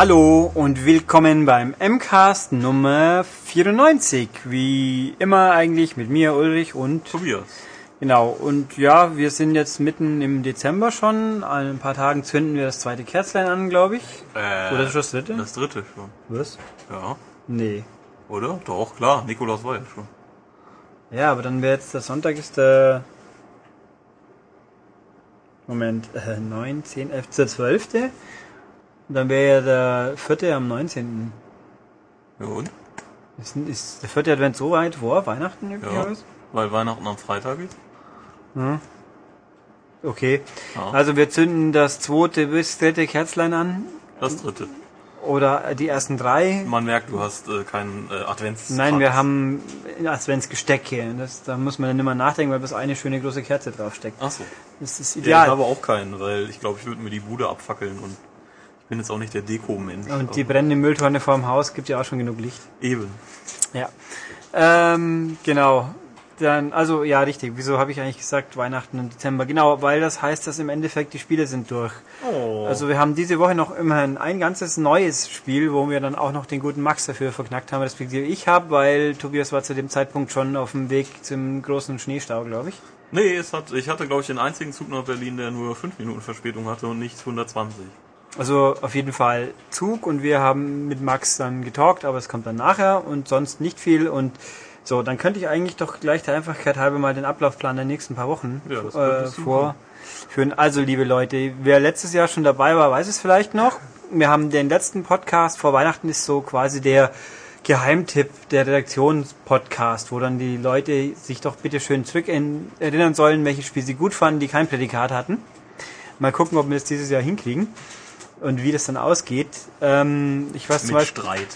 Hallo und willkommen beim MCAST Nummer 94. Wie immer eigentlich mit mir, Ulrich und Tobias. Genau, und ja, wir sind jetzt mitten im Dezember schon. In ein paar Tagen zünden wir das zweite Kerzlein an, glaube ich. Äh, Oder ist das dritte? Das dritte schon. Was? Ja. Nee. Oder? Doch, klar. Nikolaus war ja schon. Ja, aber dann wäre jetzt der Sonntag ist der. Moment, äh, 9, 10, 11, der 12. Dann wäre ja der vierte am 19. Ja, und? Ist, ist der vierte Advent so weit vor Weihnachten Ja. üblicherweise? Weil Weihnachten am Freitag ist. Okay. Ja. Also wir zünden das zweite bis dritte Kerzlein an. Das dritte. Oder die ersten drei. Man merkt, du hast äh, keinen äh, Advents. Nein, wir haben Adventsgestecke. Das, da muss man dann immer nachdenken, weil bis eine schöne große Kerze draufsteckt. Ach so. Das ist Ja, ich ideal. habe auch keinen, weil ich glaube, ich würde mir die Bude abfackeln und bin jetzt auch nicht der Deko-Mensch. Und die brennende Mülltonne vorm Haus gibt ja auch schon genug Licht. Eben. Ja. Ähm, genau. Dann, also ja, richtig. Wieso habe ich eigentlich gesagt Weihnachten und Dezember? Genau, weil das heißt, dass im Endeffekt die Spiele sind durch. Oh. Also wir haben diese Woche noch immerhin ein ganzes neues Spiel, wo wir dann auch noch den guten Max dafür verknackt haben, respektive ich habe, weil Tobias war zu dem Zeitpunkt schon auf dem Weg zum großen Schneestau, glaube ich. nee, es hat, ich hatte, glaube ich, den einzigen Zug nach Berlin, der nur 5 Minuten Verspätung hatte und nicht 120. Also auf jeden Fall Zug und wir haben mit Max dann getalkt, aber es kommt dann nachher und sonst nicht viel und so, dann könnte ich eigentlich doch gleich der Einfachkeit halber mal den Ablaufplan der nächsten paar Wochen Ja, äh, vorführen. Also liebe Leute, wer letztes Jahr schon dabei war, weiß es vielleicht noch. Wir haben den letzten Podcast vor Weihnachten ist so quasi der Geheimtipp der Redaktionspodcast, wo dann die Leute sich doch bitte schön zurück in, erinnern sollen, welche Spiele sie gut fanden, die kein Prädikat hatten. Mal gucken, ob wir das dieses Jahr hinkriegen und wie das dann ausgeht. Ähm, ich weiß zum Mit Beispiel, Streit.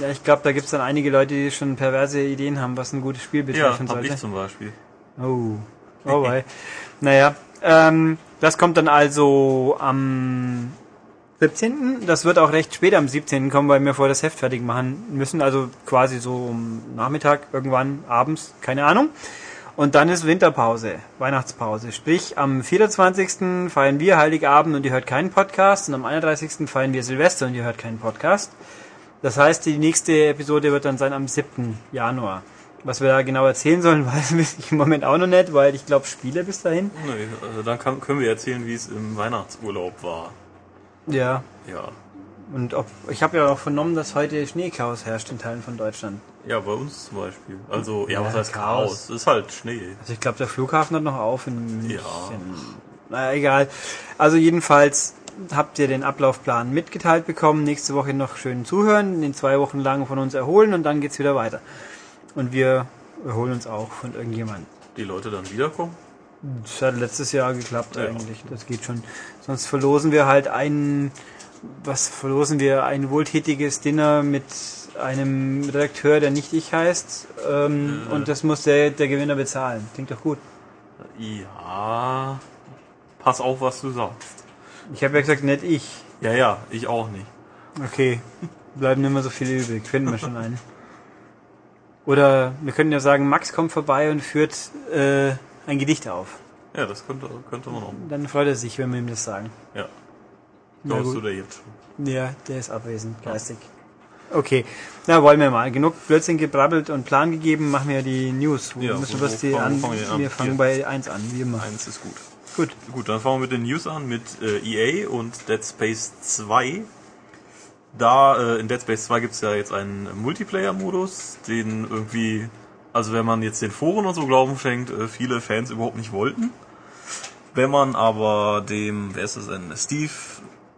ja, ich glaube, da gibt es dann einige Leute, die schon perverse Ideen haben, was ein gutes Spiel Ja, betreffen hab sollte. ich zum Beispiel. Oh, oh wei. naja, ähm, das kommt dann also am 17. Das wird auch recht spät am 17. kommen, weil wir vorher das Heft fertig machen müssen. Also quasi so um Nachmittag, irgendwann abends, keine Ahnung. Und dann ist Winterpause, Weihnachtspause. Sprich, am 24. feiern wir Heiligabend und ihr hört keinen Podcast. Und am 31. feiern wir Silvester und ihr hört keinen Podcast. Das heißt, die nächste Episode wird dann sein am 7. Januar. Was wir da genau erzählen sollen, weiß ich im Moment auch noch nicht, weil ich glaube, Spiele bis dahin. Nee, also dann kann, können wir erzählen, wie es im Weihnachtsurlaub war. Ja. Ja. Und ob, ich habe ja auch vernommen, dass heute Schneechaos herrscht in Teilen von Deutschland. Ja, bei uns zum Beispiel. Also, ja, Ja, was heißt Chaos. Chaos? Ist halt Schnee. Also ich glaube, der Flughafen hat noch auf in München. Ja. Naja, egal. Also jedenfalls habt ihr den Ablaufplan mitgeteilt bekommen. Nächste Woche noch schön zuhören, in zwei Wochen lang von uns erholen und dann geht's wieder weiter. Und wir erholen uns auch von irgendjemandem. Die Leute dann wiederkommen? Das hat letztes Jahr geklappt Ja. eigentlich. Das geht schon. Sonst verlosen wir halt ein, was verlosen wir? Ein wohltätiges Dinner mit einem Redakteur, der nicht ich heißt. Ähm, Äh. Und das muss der, der Gewinner bezahlen. Klingt doch gut. Ja. Pass auf, was du sagst. Ich habe ja gesagt, nicht ich. Ja, ja, ich auch nicht. Okay. Bleiben mehr so viele übrig. Finden wir schon einen. Oder wir können ja sagen, Max kommt vorbei und führt äh, ein Gedicht auf. Ja, das könnte, könnte man auch. Dann freut er sich, wenn wir ihm das sagen. Ja. Glaubst du da jetzt schon? Ja, der ist abwesend, geistig. Okay, na wollen wir mal. Genug Blödsinn gebrabbelt und Plan gegeben, machen wir die News. Ja, müssen wir wo die fangen- an? fangen wir an? Wir fangen bei 1 an, wie immer. Eins ist gut. Gut. Gut, dann fangen wir mit den News an mit äh, EA und Dead Space 2. Da äh, in Dead Space 2 gibt's ja jetzt einen Multiplayer-Modus, den irgendwie, also wenn man jetzt den Foren und so glauben schenkt, äh, viele Fans überhaupt nicht wollten. Wenn man aber dem, wer ist das denn, Steve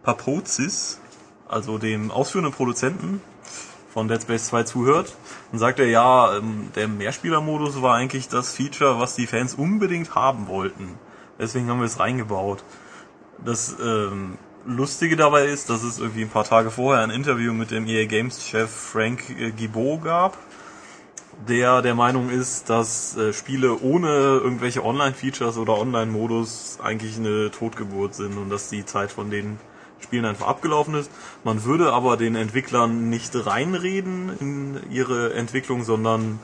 Papozis, also dem ausführenden Produzenten von Dead Space 2 zuhört, dann sagt er, ja, ähm, der Mehrspieler-Modus war eigentlich das Feature, was die Fans unbedingt haben wollten. Deswegen haben wir es reingebaut. Das ähm, Lustige dabei ist, dass es irgendwie ein paar Tage vorher ein Interview mit dem EA Games Chef Frank äh, Gibault gab, der der Meinung ist, dass äh, Spiele ohne irgendwelche Online-Features oder Online-Modus eigentlich eine Totgeburt sind und dass die Zeit von den Spielen einfach abgelaufen ist. Man würde aber den Entwicklern nicht reinreden in ihre Entwicklung, sondern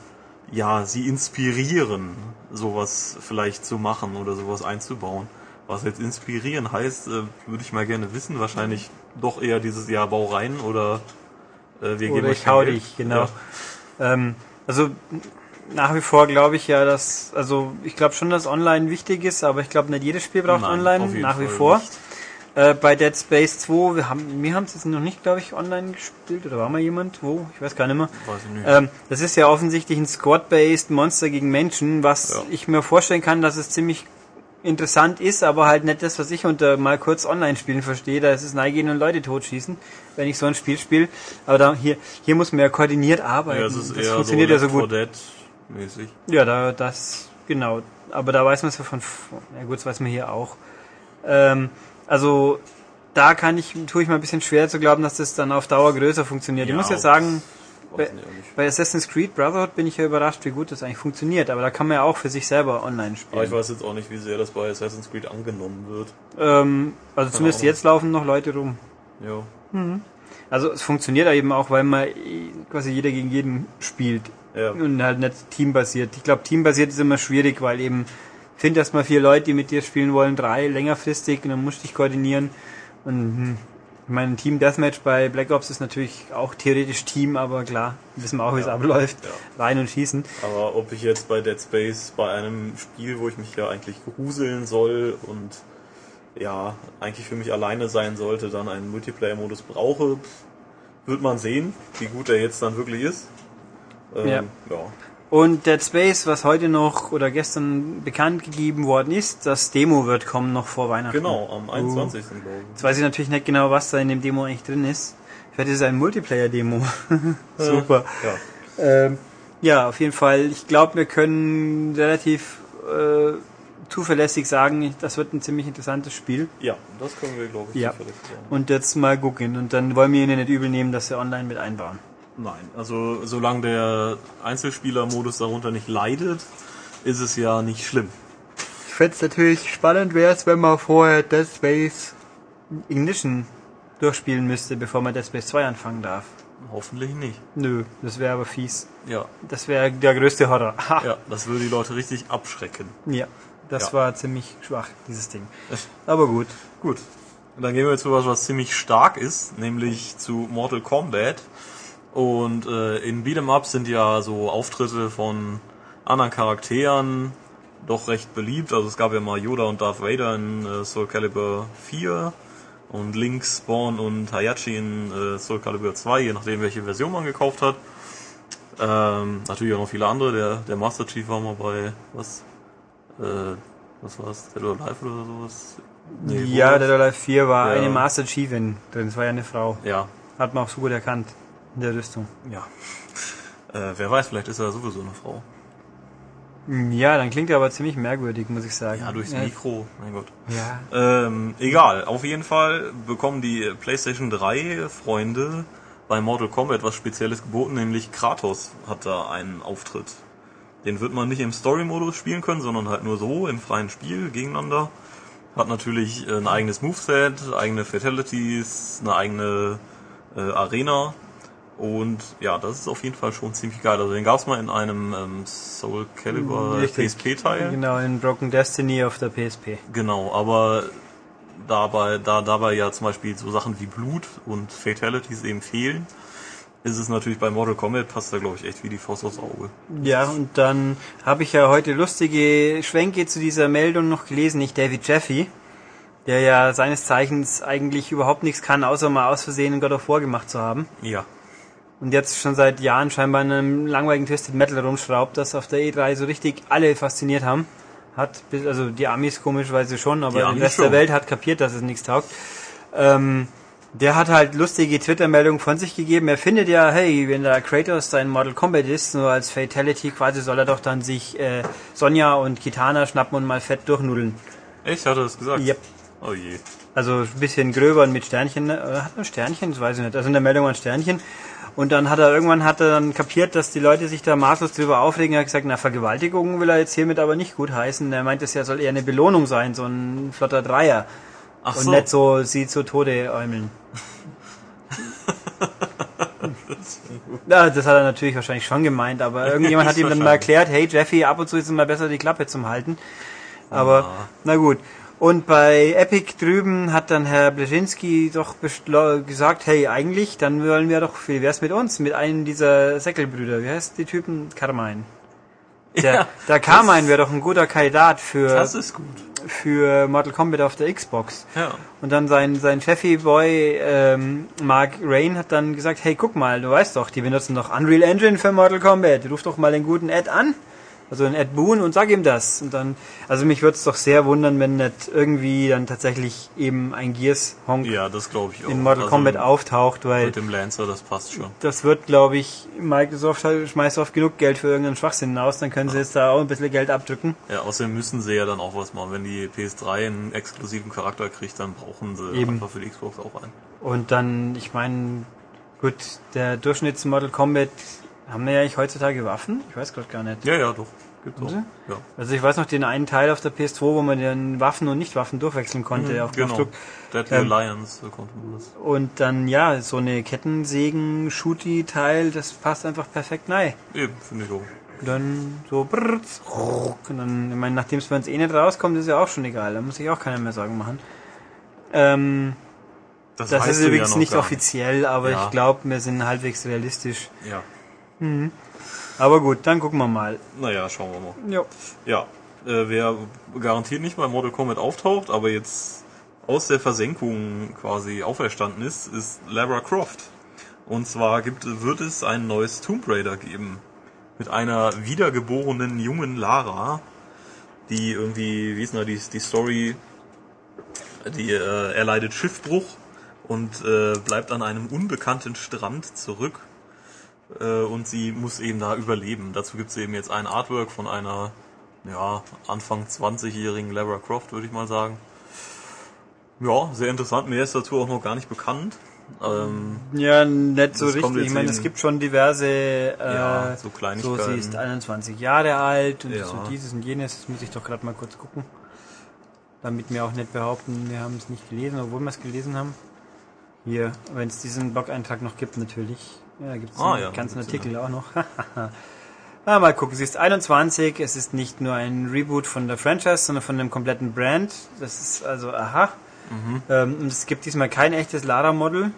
ja, sie inspirieren, sowas vielleicht zu machen oder sowas einzubauen. Was jetzt inspirieren heißt, äh, würde ich mal gerne wissen. Wahrscheinlich doch eher dieses Jahr Bau rein oder äh, wir geben Oder euch ich hau Geld. dich, genau. Ja. Ähm, also nach wie vor glaube ich ja, dass, also ich glaube schon, dass Online wichtig ist, aber ich glaube nicht jedes Spiel braucht Nein, Online, nach wie Fall vor. nicht. Äh, bei Dead Space 2, wir haben, wir haben es jetzt noch nicht, glaube ich, online gespielt, oder war mal jemand? Wo? Ich weiß gar nicht mehr. Weiß ich nicht. Ähm, das ist ja offensichtlich ein Squad-based Monster gegen Menschen, was Ja. ich mir vorstellen kann, dass es ziemlich interessant ist, aber halt nicht das, was ich unter mal kurz Online-Spielen verstehe. Da ist es neigehen und Leute totschießen, wenn ich so ein Spiel spiele. Aber da, hier, hier muss man ja koordiniert arbeiten. Ja, es ist das eher funktioniert so ja so Left 4 gut. Mäßig. Ja, da, das, genau. Aber da weiß man es ja von, ja gut, das weiß man hier auch. Ähm, also, da kann ich, tue ich mal ein bisschen schwer zu glauben, dass das dann auf Dauer größer funktioniert. ich Ja, muss jetzt sagen, ich nicht. bei Assassin's Creed Brotherhood bin ich ja überrascht, wie gut das eigentlich funktioniert. Aber da kann man ja auch für sich selber online Aber ich spielen. weiß jetzt auch nicht, wie sehr das bei Assassin's Creed angenommen wird. Ähm, also zumindest Ahnung. jetzt laufen noch Leute rum. Ja. Also es funktioniert eben auch, weil man quasi jeder gegen jeden spielt. Ja. Und halt nicht teambasiert. Ich glaube, teambasiert ist immer schwierig, weil eben find erstmal vier Leute, die mit dir spielen wollen, drei längerfristig und dann musst du dich koordinieren. Und hm, ich meine, Team Deathmatch bei Black Ops ist natürlich auch theoretisch Team, aber klar, wissen wir auch, wie es Ja. abläuft. Ja. Rein und schießen. Aber ob ich jetzt bei Dead Space, bei einem Spiel, wo ich mich ja eigentlich gruseln soll und ja, eigentlich für mich alleine sein sollte, dann einen Multiplayer-Modus brauche, wird man sehen, wie gut er jetzt dann wirklich ist. Ähm, Ja. ja. Und Dead Space, was heute noch oder gestern bekannt gegeben worden ist, das Demo wird kommen noch vor Weihnachten. Genau, am 21. glaube Jetzt weiß ich natürlich nicht genau, was da in dem Demo eigentlich drin ist. Vielleicht ist es ein Multiplayer-Demo. Super. ich. Ja. Ähm, ja, auf jeden Fall. Ich glaube, wir können relativ äh, zuverlässig sagen, das wird ein ziemlich interessantes Spiel. ja, das können wir, glaube ich, Ja. zuverlässig sagen. Und jetzt mal gucken. Und dann wollen wir ihnen nicht übel nehmen, dass sie online mit einbauen. Nein, also solange der Einzelspieler-Modus darunter nicht leidet, ist es ja nicht schlimm. Ich fände es natürlich spannend wäre es, wenn man vorher Dead Space Ignition durchspielen müsste, bevor man Dead Space 2 anfangen darf. Hoffentlich nicht. Nö, das wäre aber fies. Ja, Das wäre der größte Horror. Ha. ja, das würde die Leute richtig abschrecken. Ja, das Ja. war ziemlich schwach, dieses Ding. Aber gut. Gut. Und dann gehen wir zu was, was ziemlich stark ist, nämlich zu Mortal Kombat. Und äh, in Beat'em Ups sind ja so Auftritte von anderen Charakteren doch recht beliebt. Also es gab ja mal Yoda und Darth Vader in äh, Soul Calibur 4 und Link, Spawn und Hayachi in äh, Soul Calibur 2, je nachdem welche Version man gekauft hat. Ähm, natürlich auch noch viele andere. Der, der Master Chief war mal bei was? Äh, was war's? Dead or Alive oder sowas? Nee, ja? Dead or Alive 4 war Ja. eine Master Chiefin drin. Das war ja eine Frau. Ja, Hat man auch so gut erkannt. In der Rüstung. ja. Äh, wer weiß, vielleicht ist er sowieso eine Frau. Ja, dann klingt er aber ziemlich merkwürdig, muss ich sagen. Ja, durchs Mikro, mein Gott. Ja. Ähm, egal, auf jeden Fall bekommen die PlayStation 3 Freunde bei Mortal Kombat was Spezielles geboten, nämlich Kratos hat da einen Auftritt. Den wird man nicht im Story-Modus spielen können, sondern halt nur so im freien Spiel gegeneinander. Hat natürlich äh, ein eigenes Moveset, eigene Fatalities, eine eigene äh, Arena. Und ja, das ist auf jeden Fall schon ziemlich geil. Also den gab's mal in einem ähm, Soul Calibur. PSP-Teil. Genau, in Broken Destiny auf der PSP. Genau, aber dabei, da dabei ja zum Beispiel so Sachen wie Blut und Fatalities eben fehlen, ist es natürlich bei Mortal Kombat passt da glaube ich echt wie die Faust aufs Auge. Ja, und dann habe ich ja heute lustige Schwenke zu dieser Meldung noch gelesen, nicht David Jeffy, der ja seines Zeichens eigentlich überhaupt nichts kann, außer mal aus Versehen God of War gemacht zu haben. Ja. Und jetzt schon seit Jahren scheinbar in einem langweiligen Twisted Metal rumschraubt, das auf der E3 so richtig alle fasziniert haben. Hat, bis- also die Amis komischerweise schon, aber der Rest schon. der Welt hat kapiert, dass es nichts taugt. Ähm, der hat halt lustige Twitter-Meldungen von sich gegeben. Er findet ja, hey, wenn da Kratos sein Mortal Kombat ist, nur als Fatality quasi, soll er doch dann sich äh, Sonja und Kitana schnappen und mal fett durchnudeln. Echt, hat er das gesagt? Yep. Oh je. Also ein bisschen gröber und mit Sternchen. Oder hat er Sternchen? Das weiß ich nicht. Also in der Meldung waren Sternchen. Und dann hat er irgendwann hat er dann kapiert, dass die Leute sich da maßlos drüber aufregen. Er hat gesagt, na Vergewaltigung will er jetzt hiermit aber nicht gut heißen. Er meint, es ja soll eher eine Belohnung sein, so ein flotter Dreier. Ach und so. nicht so sie zu Tode äumeln. Ja, das hat er natürlich wahrscheinlich schon gemeint, aber irgendjemand hat ihm dann mal erklärt, hey Jeffy, ab und zu ist es mal besser, die Klappe zum halten. Aber, Ah. na gut. Und bei Epic drüben hat dann Herr Bleschinski doch gesagt, hey, eigentlich, dann wollen wir doch, wie wär's mit uns, mit einem dieser Säckelbrüder, wie heißt die Typen? Carmine. Der, Ja, der Carmine wäre doch ein guter Kandidat für, Das ist gut. für Mortal Kombat auf der Xbox. Ja. Und dann sein, sein Chefy-Boy ähm, Mark Rain hat dann gesagt, hey, guck mal, du weißt doch, die benutzen doch Unreal Engine für Mortal Kombat. Ruf doch mal den guten Ed an, also den Ed Boon und sag ihm das. Und dann, also mich würde es doch sehr wundern, wenn nicht irgendwie dann tatsächlich eben ein Ja, glaube ich auch. in Mortal Also Kombat auftaucht, weil Mit dem Lancer, das passt schon. das wird, glaube ich, Microsoft halt- schmeißt oft genug Geld für irgendeinen Schwachsinn aus, dann können sie jetzt da auch ein bisschen Geld abdrücken. Ja, außerdem müssen sie ja dann auch was machen. Wenn die PS3 einen exklusiven Charakter kriegt, dann brauchen sie Eben. einfach für die Xbox auch einen. Und dann, ich meine, gut, der Durchschnitts Mortal Kombat, haben wir ja eigentlich heutzutage Waffen? Ich weiß gerade gar nicht. Ja, ja, doch. Gibt's auch. Ja. Also ich weiß noch den einen Teil auf der PS2, wo man dann Waffen und Nicht-Waffen durchwechseln konnte auf genau. Knopfdruck. Deadly Ähm, Alliance äh, konnte man das. Und dann, ja, so eine Kettensägen-Shooty-Teil, das passt einfach perfekt rein. Eben, finde ich auch. Und dann so ruck, und dann, ich meine, nachdem es bei uns eh nicht rauskommt, ist ja auch schon egal. Da muss sich auch keiner mehr Sorgen machen. Ähm, das weißt ist ja übrigens noch nicht offiziell, aber Ja. ich glaube, wir sind halbwegs realistisch. Ja. Aber gut, dann gucken wir mal. Naja, schauen wir mal. Jo. Ja, äh, wer garantiert nicht bei Mortal Kombat auftaucht, aber jetzt aus der Versenkung quasi auferstanden ist, ist Lara Croft. Und zwar gibt, wird es ein neues Tomb Raider geben. Mit einer wiedergeborenen jungen Lara, die irgendwie, wie ist denn die, die Story, die äh, erleidet Schiffbruch und äh, bleibt an einem unbekannten Strand zurück. Äh, und sie muss eben da überleben. Dazu gibt es eben jetzt ein Artwork von einer ja, Anfang 20-jährigen Lara Croft, würde ich mal sagen. Ja, sehr interessant. Mehr ist dazu auch noch gar nicht bekannt. Ähm, Ja, nicht so richtig. Ich meine, es gibt schon diverse, äh, Ja, so so Kleinigkeiten. sie ist 21 Jahre alt und Ja. so dieses und jenes. Das muss ich doch gerade mal kurz gucken. Damit wir auch nicht behaupten, wir haben es nicht gelesen, obwohl wir es gelesen haben. Hier, wenn es diesen Blog-Eintrag noch gibt, natürlich. Ja, da gibt es Ah, einen ja, ganzen Artikel auch noch. ah, mal gucken, sie ist 21, es ist nicht nur ein Reboot von der Franchise, sondern von dem kompletten Brand. Das ist also, aha. Mhm. Ähm, und es gibt diesmal kein echtes Lara-Model.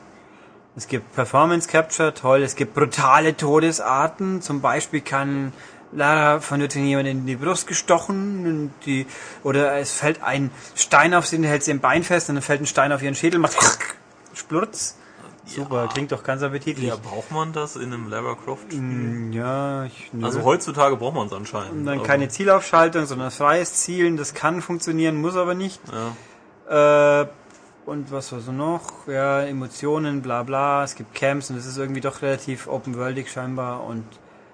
Es gibt Performance Capture, toll. Es gibt brutale Todesarten. Zum Beispiel kann Lara von jemand in die Brust gestochen und die, oder es fällt ein Stein auf sie, und hält sie im Bein fest und dann fällt ein Stein auf ihren Schädel, macht Splurz. Super, Ja. klingt doch ganz appetitlich. ja, braucht man das in einem Lara Croft? Spiel? Mm, Ja, ich, nö. Also heutzutage braucht man es anscheinend. und dann aber- keine Zielaufschaltung, sondern freies Zielen. Das kann funktionieren, muss aber nicht. Ja. Äh, und was war so noch? Ja, Emotionen, bla bla. Es gibt Camps und es ist irgendwie doch relativ open-worldig scheinbar. Und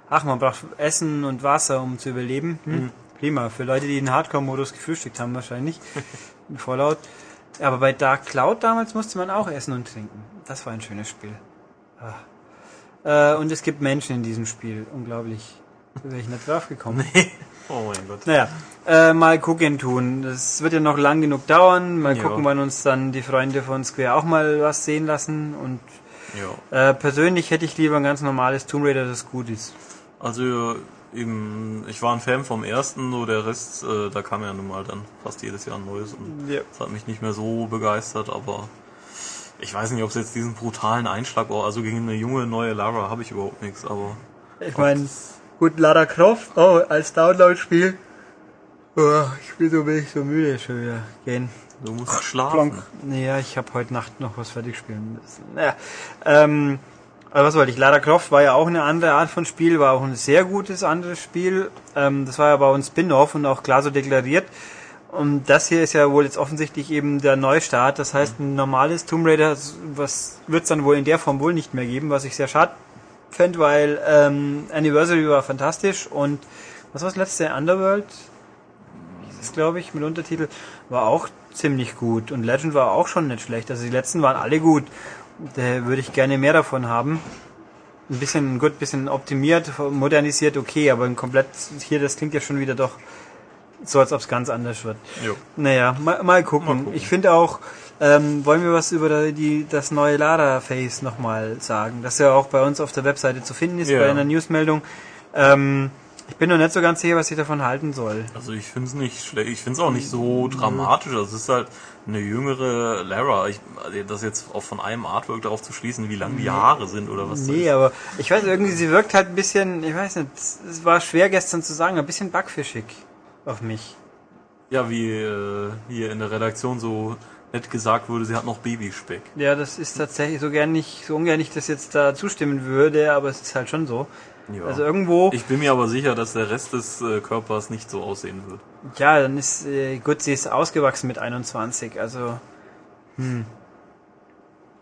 ach, man braucht Essen und Wasser, um zu überleben. Hm? Prima. Für Leute, die den Hardcore-Modus gefrühstückt haben wahrscheinlich. In Fallout. Aber bei Dark Cloud damals musste man auch essen und trinken. Das war ein schönes Spiel. Ah. Äh, und es gibt Menschen in diesem Spiel. Unglaublich. Da wäre ich nicht drauf gekommen. Oh mein Gott. Naja, äh, mal gucken tun. Das wird ja noch lang genug dauern. Mal Ja. gucken, wann uns dann die Freunde von Square auch mal was sehen lassen. Und äh, persönlich hätte ich lieber ein ganz normales Tomb Raider, das gut ist. Also eben, ich war ein Fan vom ersten, so der Rest, äh, da kam ja nun mal dann fast jedes Jahr ein neues und Ja. das hat mich nicht mehr so begeistert, aber ich weiß nicht, ob es jetzt diesen brutalen Einschlag war. Also gegen eine junge neue Lara habe ich überhaupt nichts, aber Ich meine, gut, Lara Croft, oh, als Download-Spiel. Oh, ich bin so wenig so müde schon wieder gehen. du musst schlafen. Plonk. Naja, ich habe heute Nacht noch was fertig spielen müssen. Naja, ähm, aber was wollte ich? Lara Croft war ja auch eine andere Art von Spiel, war auch ein sehr gutes anderes Spiel. Ähm, das war ja bei uns Spin-off und auch klar so deklariert. Und das hier ist ja wohl jetzt offensichtlich eben der Neustart. Das heißt, ein normales Tomb Raider, was wird es dann wohl in der Form wohl nicht mehr geben, was ich sehr schade fände, weil ähm, Anniversary war fantastisch und was war das letzte? Underworld? Das glaube ich, mit Untertitel, war auch ziemlich gut. Und Legend war auch schon nicht schlecht. Also die letzten waren alle gut. Da würde ich gerne mehr davon haben. Ein bisschen, gut, bisschen optimiert, modernisiert, okay, aber ein komplett, hier, das klingt ja schon wieder doch so, als ob es ganz anders wird. Jo. Naja, mal, mal, gucken. Mal gucken. Ich finde auch, ähm, wollen wir was über die, das neue Lara-Face nochmal sagen, das ja auch bei uns auf der Webseite zu finden ist, Ja. bei einer Newsmeldung. Ähm, Ich bin noch nicht so ganz sicher, was ich davon halten soll. Also ich finde es nicht schlecht. Ich finde es auch nicht so dramatisch. Also es ist halt eine jüngere Lara. Ich, also das jetzt auch von einem Artwork darauf zu schließen, wie lang die Haare sind oder was. Nee, aber ich weiß irgendwie, sie wirkt halt ein bisschen, ich weiß nicht, es war schwer gestern zu sagen, ein bisschen backfischig auf mich. Ja, wie äh, hier in der Redaktion so nett gesagt wurde, sie hat noch Babyspeck. Ja, das ist tatsächlich so gern nicht, so ungern ich das jetzt da zustimmen würde, aber es ist halt schon so. Ja. Also irgendwo, Ich bin mir aber sicher, dass der Rest des äh, Körpers nicht so aussehen wird. ja, dann ist, äh, gut, sie ist ausgewachsen mit 21, also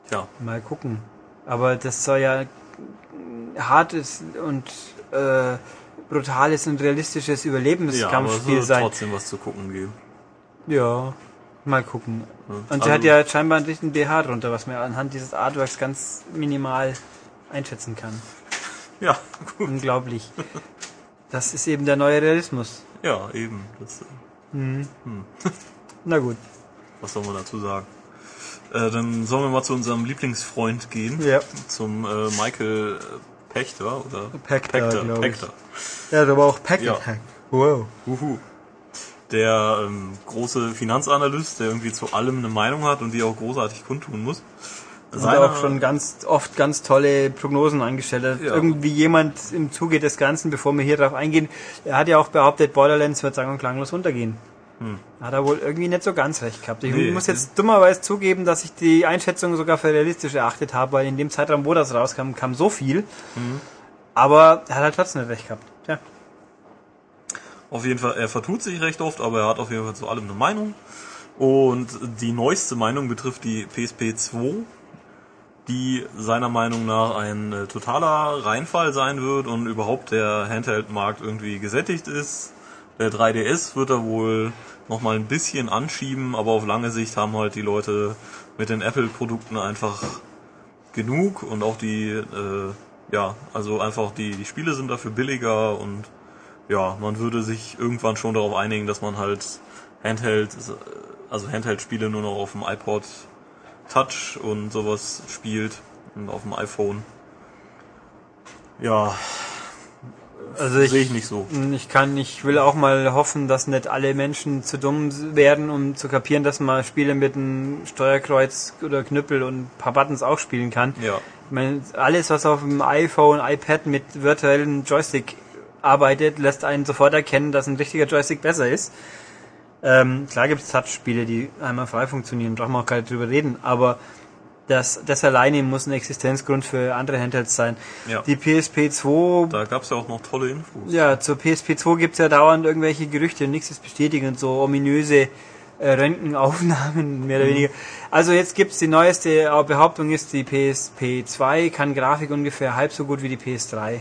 Tja, mal gucken. Aber das soll ja hartes und äh, brutales und realistisches ja Überlebenskampfspiel wird sein. trotzdem was zu gucken geben. Ja, mal gucken. Ja. Und sie Also- hat ja scheinbar einen dichten BH drunter, was man anhand dieses Artworks ganz minimal einschätzen kann. Ja, gut. Unglaublich. Das ist eben der neue Realismus. Ja, eben. Das, äh, Na gut. was soll man dazu sagen? Äh, dann sollen wir mal zu unserem Lieblingsfreund gehen. Ja. Zum äh, Michael äh, Pechter oder glaub ich. Pechter. Ja, aber auch Pack Ja. Wow. Uhu. Der ähm, große Finanzanalyst, der irgendwie zu allem eine Meinung hat und die auch großartig kundtun muss. Und auch schon ganz oft ganz tolle Prognosen angestellt hat. Ja. Irgendwie jemand im Zuge des Ganzen, bevor wir hier drauf eingehen, er hat ja auch behauptet, Borderlands wird sang- und klanglos untergehen. Hat er wohl irgendwie nicht so ganz recht gehabt. Ich Hm. Nee. muss jetzt dummerweise zugeben, dass ich die Einschätzung sogar für realistisch erachtet habe, weil in dem Zeitraum, wo das rauskam, kam so viel. Hm. Aber er hat halt trotzdem nicht recht gehabt. Tja. Auf jeden Fall, er vertut sich recht oft, aber er hat auf jeden Fall zu allem eine Meinung. Und die neueste Meinung betrifft die PSP 2, die seiner Meinung nach ein äh, totaler Reinfall sein wird und überhaupt der Handheld-Markt irgendwie gesättigt ist. Der 3DS wird er wohl nochmal ein bisschen anschieben, aber auf lange Sicht haben halt die Leute mit den Apple-Produkten einfach genug und auch die, äh, ja, also einfach die, die Spiele sind dafür billiger und ja, man würde sich irgendwann schon darauf einigen, dass man halt Handheld, also Handheld-Spiele nur noch auf dem iPod Touch und sowas spielt und auf dem iPhone. Ja, Also ich, sehe ich nicht so. Ich kann, ich will auch mal hoffen, dass nicht alle Menschen zu dumm werden, um zu kapieren, dass man Spiele mit einem Steuerkreuz oder Knüppel und ein paar Buttons auch spielen kann. Ja, Ich meine, alles, was auf dem iPhone, iPad mit virtuellen Joystick arbeitet, lässt einen sofort erkennen, dass ein richtiger Joystick besser ist. Ähm, klar gibt es Touch-Spiele, die einmal frei funktionieren, brauchen wir auch gar nicht drüber reden, aber das, das alleine muss ein Existenzgrund für andere Handhelds sein. Ja. Die PSP 2 da gab's ja auch noch tolle Infos. ja, zur PSP 2 gibt's ja dauernd irgendwelche Gerüchte und nichts ist bestätigt und so ominöse äh, Röntgenaufnahmen, mehr oder weniger. Also jetzt gibt's die neueste äh, Behauptung ist, die PSP 2 kann Grafik ungefähr halb so gut wie die PS3.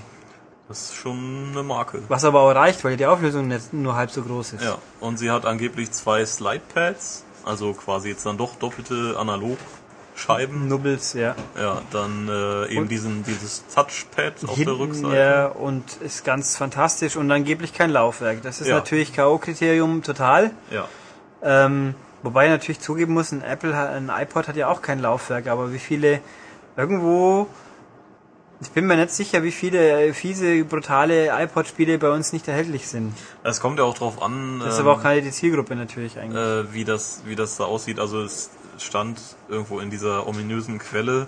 Das ist schon eine Marke. Was aber auch reicht, weil die Auflösung nicht nur halb so groß ist. Ja, und sie hat angeblich zwei Slidepads, also quasi jetzt dann doch doppelte Analogscheiben. Nubbels, ja. Ja, dann äh, eben Und- diesen dieses Touchpad auf der Hinten, Rückseite. ja, und ist ganz fantastisch und angeblich kein Laufwerk. Das ist Ja. natürlich K.O.-Kriterium total. Ja. Ähm, wobei ich natürlich zugeben muss, ein Apple, ein iPod hat ja auch kein Laufwerk, aber wie viele irgendwo, ich bin mir nicht sicher, wie viele äh, fiese, brutale iPod-Spiele bei uns nicht erhältlich sind. Es kommt ja auch drauf an, Das ist ähm, aber auch keine die Zielgruppe natürlich eigentlich. äh, wie das wie das da aussieht. Also es stand irgendwo in dieser ominösen Quelle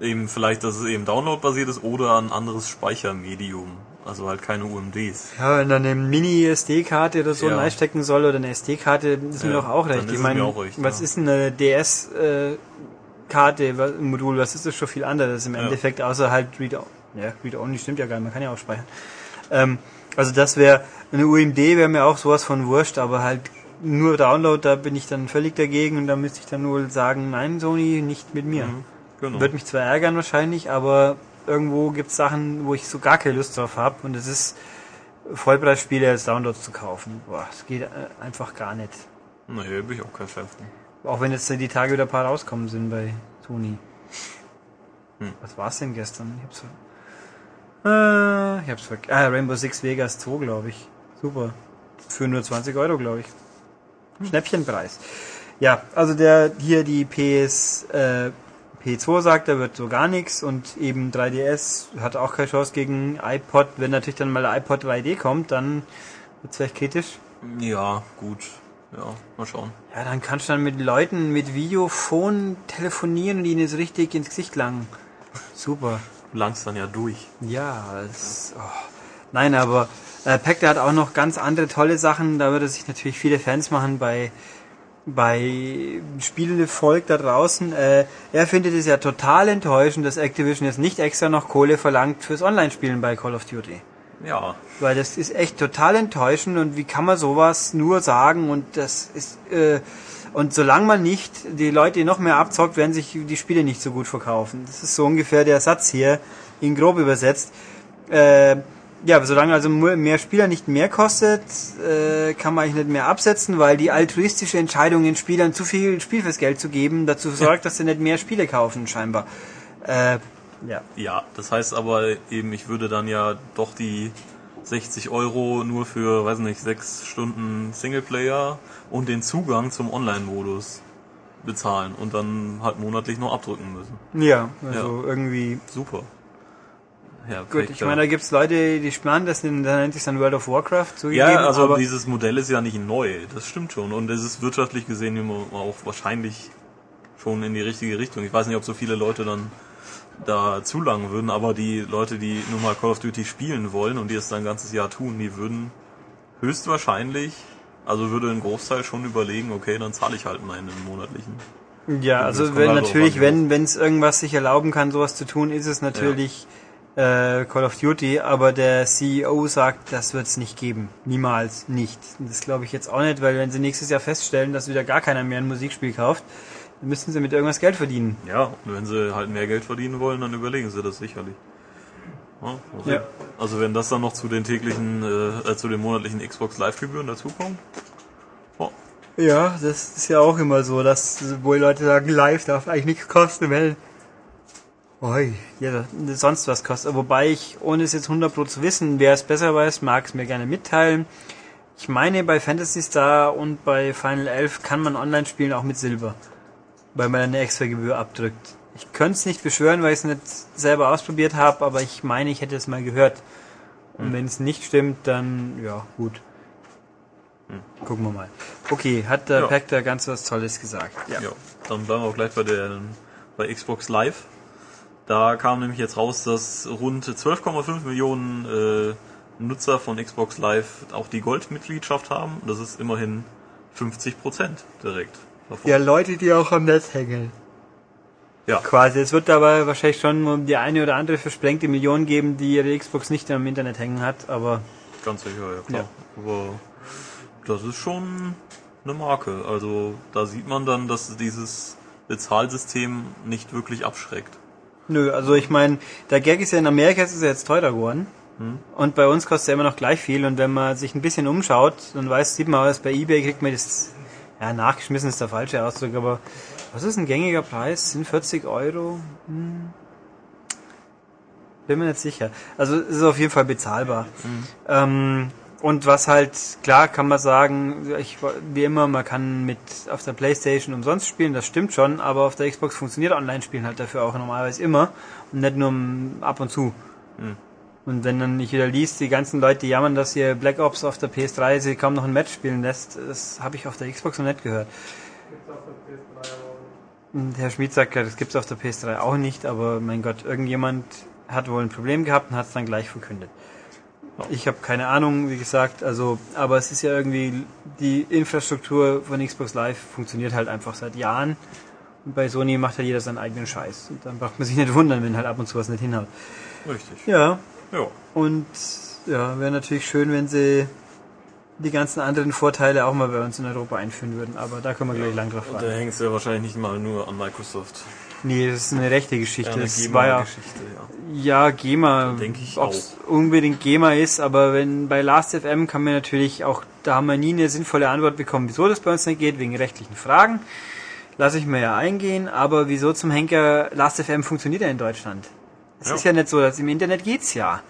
eben vielleicht, dass es eben Download-basiert ist oder ein anderes Speichermedium. Also halt keine UMDs. Ja, wenn dann eine Mini-SD-Karte oder so Ja. reinstecken soll oder eine SD-Karte, ist mir Ja, doch auch recht. ist Ich meine, mir auch recht, was ja. ist eine DS-Karte, was- Modul, was ist das schon viel anderes im Ja. Endeffekt, außer halt Read, ja, Read Only stimmt ja gar nicht, man kann ja auch speichern. Ähm, also das wäre, eine UMD wäre mir auch sowas von wurscht, aber halt nur Download, da bin ich dann völlig dagegen und da müsste ich dann wohl sagen, nein Sony, nicht mit mir. Genau. Wird mich zwar ärgern wahrscheinlich, aber irgendwo gibt's Sachen, wo ich so gar keine Lust drauf habe und es ist Vollpreisspiele als Downloads zu kaufen. Boah, das geht äh, einfach gar nicht. Nee, bin ich auch kein Fan von. Auch wenn jetzt die Tage wieder ein paar rauskommen sind bei Sony. Hm. Was war's denn gestern? Ich hab's äh, ich hab's ver ah, Rainbow Six Vegas 2, glaube ich. Super. Für nur 20 Euro, glaube ich. Schnäppchenpreis. Ja, also der hier die PS äh, P2 sagt, da wird so gar nichts und eben 3DS hat auch keine Chance gegen iPod. Wenn natürlich dann mal der iPod 3D kommt, dann wird es vielleicht kritisch. Ja, gut. Ja, mal schauen. Ja, dann kannst du dann mit Leuten mit Videophon telefonieren und ihnen so richtig ins Gesicht langen. Super. Du langst dann ja durch. Ja, das, oh. nein, aber äh, Pacta hat auch noch ganz andere tolle Sachen. Da würde sich natürlich viele Fans machen bei bei Spielevolk da draußen. Äh, er findet es ja total enttäuschend, dass Activision jetzt nicht extra noch Kohle verlangt fürs Online-Spielen bei Call of Duty. Ja. Weil das ist echt total enttäuschend und wie kann man sowas nur sagen und das ist äh, und solange man nicht die Leute noch mehr abzockt, werden sich die Spiele nicht so gut verkaufen. Das ist so ungefähr der Satz hier, in grob übersetzt. Äh, ja, solange also mehr Spieler nicht mehr kostet, äh, kann man eigentlich nicht mehr absetzen, weil die altruistische Entscheidung, den Spielern zu viel Spiel fürs Geld zu geben, dazu sorgt, dass sie nicht mehr Spiele kaufen, scheinbar. Äh, ja. Ja, das heißt aber eben, ich würde dann ja doch die 60 Euro nur für, weiß nicht, sechs Stunden Singleplayer und den Zugang zum Online-Modus bezahlen und dann halt monatlich noch abdrücken müssen. Ja, also ja. irgendwie. Super. Ja, Gut, ich meine, da gibt's Leute, die sparen das, in, da nennt sich dann World of Warcraft zugegeben. Ja, also dieses Modell ist ja nicht neu, das stimmt schon. Und es ist wirtschaftlich gesehen immer auch wahrscheinlich schon in die richtige Richtung. Ich weiß nicht, ob so viele Leute dann da zulangen würden, aber die Leute, die nun mal Call of Duty spielen wollen und die es dann ein ganzes Jahr tun, die würden höchstwahrscheinlich, also würde ein Großteil schon überlegen, okay, dann zahle ich halt meinen monatlichen. Ja, also wenn halt natürlich, wenn wenn es irgendwas sich erlauben kann, sowas zu tun, ist es natürlich ja. äh, Call of Duty, aber der CEO sagt, das wird es nicht geben. Niemals nicht. Das glaube ich jetzt auch nicht, weil wenn sie nächstes Jahr feststellen, dass wieder gar keiner mehr ein Musikspiel kauft, müssen sie mit irgendwas Geld verdienen. Ja, und wenn sie halt mehr Geld verdienen wollen, dann überlegen sie das sicherlich. Ja, also, ja. also wenn das dann noch zu den täglichen, äh, äh zu den monatlichen Xbox Live-Gebühren dazukommt. Oh. Ja, das ist ja auch immer so, dass wo die Leute sagen, live darf eigentlich nichts kosten, weil Oi, ja, sonst was kostet. Wobei ich, ohne es jetzt 100% zu wissen, wer es besser weiß, mag es mir gerne mitteilen. Ich meine, bei Fantasy Star und bei Final 11 kann man online spielen, auch mit Silber weil man eine extra Gebühr abdrückt. Ich könnte es nicht beschwören, weil ich es nicht selber ausprobiert habe, aber ich meine, ich hätte es mal gehört. Und hm. wenn es nicht stimmt, dann ja, gut. Hm. Gucken wir mal. Okay, hat der ja. Pack da ganz was Tolles gesagt. Ja. ja. Dann bleiben wir auch gleich bei der bei Xbox Live. Da kam nämlich jetzt raus, dass rund 12,5 Millionen äh, Nutzer von Xbox Live auch die Goldmitgliedschaft haben. Das ist immerhin 50 Prozent direkt. Ja, Leute, die auch am Netz hängen. Ja. Quasi. Es wird dabei wahrscheinlich schon die eine oder andere versprengte Million geben, die ihre Xbox nicht am Internet hängen hat, aber. Ganz sicher, ja klar. Ja. Aber das ist schon eine Marke. Also da sieht man dann, dass dieses Bezahlsystem nicht wirklich abschreckt. Nö, also ich meine, der Gag ist ja in Amerika ist es ja jetzt teurer geworden. Hm. Und bei uns kostet ja immer noch gleich viel. Und wenn man sich ein bisschen umschaut, dann weiß, sieht man, was bei eBay kriegt man das ja, nachgeschmissen ist der falsche Ausdruck, aber was ist ein gängiger Preis? Sind 40 Euro? Hm. Bin mir nicht sicher. Also es ist auf jeden Fall bezahlbar. Mhm. Ähm, und was halt, klar kann man sagen, ich, wie immer, man kann mit auf der Playstation umsonst spielen, das stimmt schon, aber auf der Xbox funktioniert Online-Spielen halt dafür auch normalerweise immer und nicht nur ab und zu. Mhm. Und wenn dann nicht wieder liest, die ganzen Leute jammern, dass hier Black Ops auf der PS3 sie kaum noch ein Match spielen lässt, das habe ich auf der Xbox noch nicht gehört. Und Herr Schmid sagt ja, das gibt's auf der PS3 auch nicht, aber mein Gott, irgendjemand hat wohl ein Problem gehabt und hat es dann gleich verkündet. Ich habe keine Ahnung, wie gesagt, also, aber es ist ja irgendwie, die Infrastruktur von Xbox Live funktioniert halt einfach seit Jahren. Und bei Sony macht halt jeder seinen eigenen Scheiß. Und dann braucht man sich nicht wundern, wenn halt ab und zu was nicht hinhaut. Richtig. Ja, Und ja, wäre natürlich schön, wenn sie die ganzen anderen Vorteile auch mal bei uns in Europa einführen würden. Aber da können wir ja, gleich lang drauf warten. Da hängt es ja wahrscheinlich nicht mal nur an Microsoft. Nee, das ist eine rechte Geschichte. Ja, eine das GEMA war ja, Geschichte, ja. Ja, GEMA. Denke ich Ob es unbedingt GEMA ist, aber wenn bei Last.fm kann man natürlich auch, da haben wir nie eine sinnvolle Antwort bekommen, wieso das bei uns nicht geht, wegen rechtlichen Fragen. Lasse ich mir ja eingehen, aber wieso zum Henker Last.fm funktioniert ja in Deutschland? Es ja. ist ja nicht so, dass im Internet geht's ja.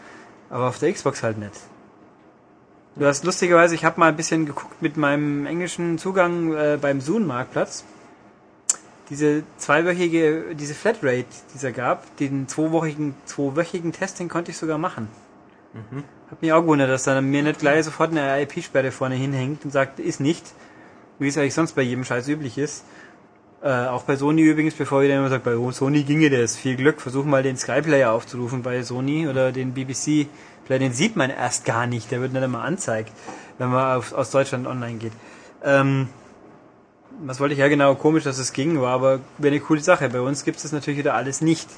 Aber auf der Xbox halt nicht. Du hast lustigerweise, ich habe mal ein bisschen geguckt mit meinem englischen Zugang äh, beim Zoom-Marktplatz. diese zweiwöchige, diese Flatrate, die es da gab, den zweiwöchigen, zweiwöchigen Test, den konnte ich sogar machen. Hab mich auch gewundert, dass dann mir nicht gleich sofort eine IP-Sperre vorne hinhängt und sagt, ist nicht, wie es eigentlich sonst bei jedem Scheiß üblich ist. Äh, auch bei Sony übrigens, bevor jeder immer sagt, bei Sony ginge das, viel Glück, versuch mal den Sky-Player aufzurufen bei Sony oder den BBC, Player, den sieht man erst gar nicht, der wird nicht einmal anzeigt, wenn man auf, aus Deutschland online geht. Ähm, was wollte ich ja genau, komisch, dass es ging, war aber wäre eine coole Sache. Bei uns gibt es das natürlich wieder alles nicht.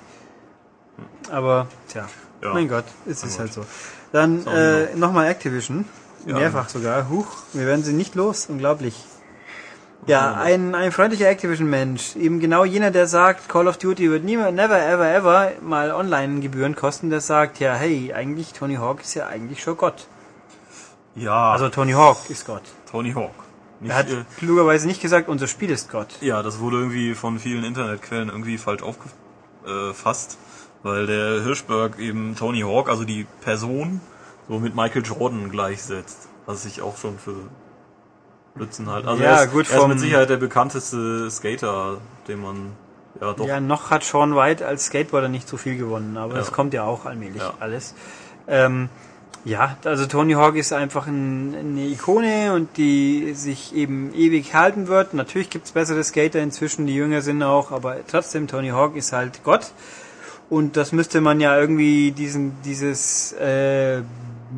Aber, tja, Ja. mein Gott, es ist halt so. Dann äh, nochmal Activision, Ja. mehrfach sogar. Huch, wir werden sie nicht los, unglaublich. Ja, ein, ein freundlicher Activision-Mensch, eben genau jener, der sagt, Call of Duty wird niemals, never, ever, ever mal Online-Gebühren kosten, der sagt, ja, hey, eigentlich, Tony Hawk ist ja eigentlich schon Gott. Ja, Also Tony Hawk ist Gott. Tony Hawk. Nicht, Er hat äh, klugerweise nicht gesagt, unser Spiel ist Gott. ja, das wurde irgendwie von vielen Internetquellen irgendwie falsch aufgefasst, weil der Hirschberg eben Tony Hawk, also die Person, so mit Michael Jordan gleichsetzt. Was ich auch schon für Blödsinn halt. Also Ja, er ist, gut, er ist mit Sicherheit der bekannteste Skater, den man ja doch Ja, noch hat Sean White als Skateboarder nicht so viel gewonnen, aber Ja. es kommt ja auch allmählich Ja. alles. Ähm, ja, also Tony Hawk ist einfach ein, eine Ikone und die sich eben ewig halten wird. Natürlich gibt's bessere Skater inzwischen, die jünger sind auch, aber trotzdem, Tony Hawk ist halt Gott. Und das müsste man ja irgendwie diesen, dieses, äh,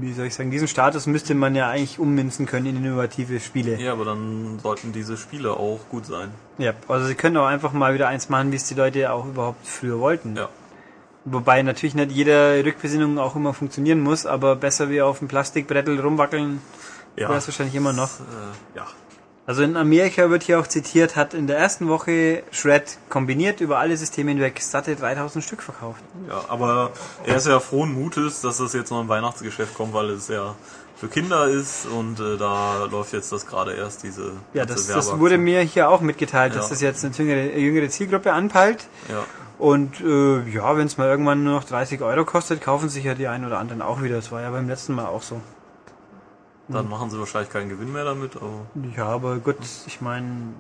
wie soll ich sagen, diesen Status müsste man ja eigentlich ummünzen können in innovative Spiele. Ja, aber dann sollten diese Spiele auch gut sein. Ja, also sie können auch einfach mal wieder eins machen, wie es die Leute auch überhaupt früher wollten. Ja. Wobei natürlich nicht jede Rückbesinnung auch immer funktionieren muss, aber besser wie auf dem Plastikbrettel rumwackeln, Ja. wäre es wahrscheinlich immer noch. Äh, ja. Also in Amerika wird hier auch zitiert, hat in der ersten Woche Shred kombiniert über alle Systeme hinweg satte 3000 Stück verkauft. Ja, aber er ist ja frohen Mutes, dass das jetzt noch im Weihnachtsgeschäft kommt, weil es ja für Kinder ist und äh, da läuft jetzt das gerade erst diese Ja, das, das wurde mir hier auch mitgeteilt, dass Ja. das jetzt eine jüngere, jüngere Zielgruppe anpeilt. Ja, Und äh, ja, wenn es mal irgendwann nur noch 30 Euro kostet, kaufen sich ja die einen oder anderen auch wieder. Das war ja beim letzten Mal auch so. Dann machen sie wahrscheinlich keinen Gewinn mehr damit, aber Ja, aber gut, ich meine,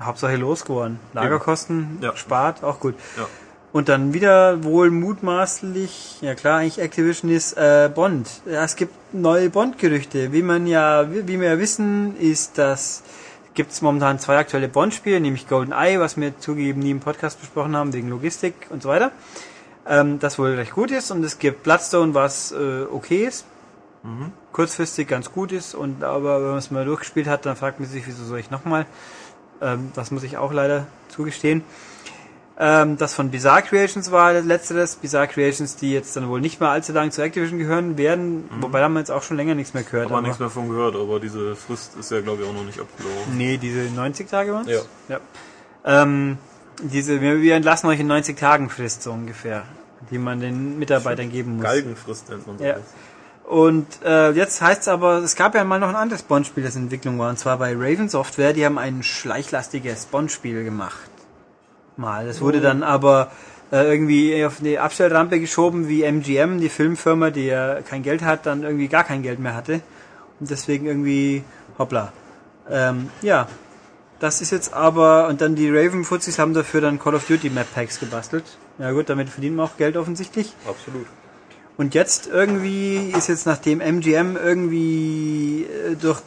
Hauptsache losgeworden. Lagerkosten Ja. spart, auch gut. ja. Und dann wieder wohl mutmaßlich, ja klar, eigentlich Activision ist äh, Bond. Ja, es gibt neue Bond-Gerüchte. Wie man ja, wie, wie wir ja wissen, ist das gibt es momentan zwei aktuelle Bond-Spiele, nämlich GoldenEye, was wir zugegeben nie im Podcast besprochen haben, wegen Logistik und so weiter. Ähm, das wohl recht gut ist. Und es gibt Bloodstone, was äh, okay ist. Kurzfristig ganz gut ist. Und aber wenn man es mal durchgespielt hat, dann fragt man sich, wieso soll ich nochmal? Ähm, das muss ich auch leider zugestehen. Ähm, das von Bizarre Creations war das letzteres. Bizarre Creations, die jetzt dann wohl nicht mehr allzu lang zu Activision gehören werden. Wobei da haben wir jetzt auch schon länger nichts mehr gehört. aber nichts mehr von gehört, aber diese Frist ist ja glaube ich auch noch nicht abgelaufen. Nee, diese 90 Tage waren's? Ja. ja. Ähm, diese, wir, entlassen euch in 90 Tagen Frist so ungefähr, die man den Mitarbeitern geben muss. Galgenfrist nennt man Ja. sowas. Und äh, jetzt heißt es aber, es gab ja mal noch ein anderes Bond-Spiel, das in Entwicklung war, und zwar bei Raven Software, die haben ein schleichlastiges Bond-Spiel gemacht. Mal. Das wurde dann aber äh, irgendwie auf die Abstellrampe geschoben, wie MGM, die Filmfirma, die ja kein Geld hat, dann irgendwie gar kein Geld mehr hatte. Und deswegen irgendwie, hoppla. Ähm, ja, das ist jetzt aber, und dann die Raven Fuzis haben dafür dann Call of Duty Map Packs gebastelt. Ja gut, damit verdienen wir auch Geld offensichtlich. Absolut. Und jetzt irgendwie ist jetzt nachdem MGM irgendwie äh, durch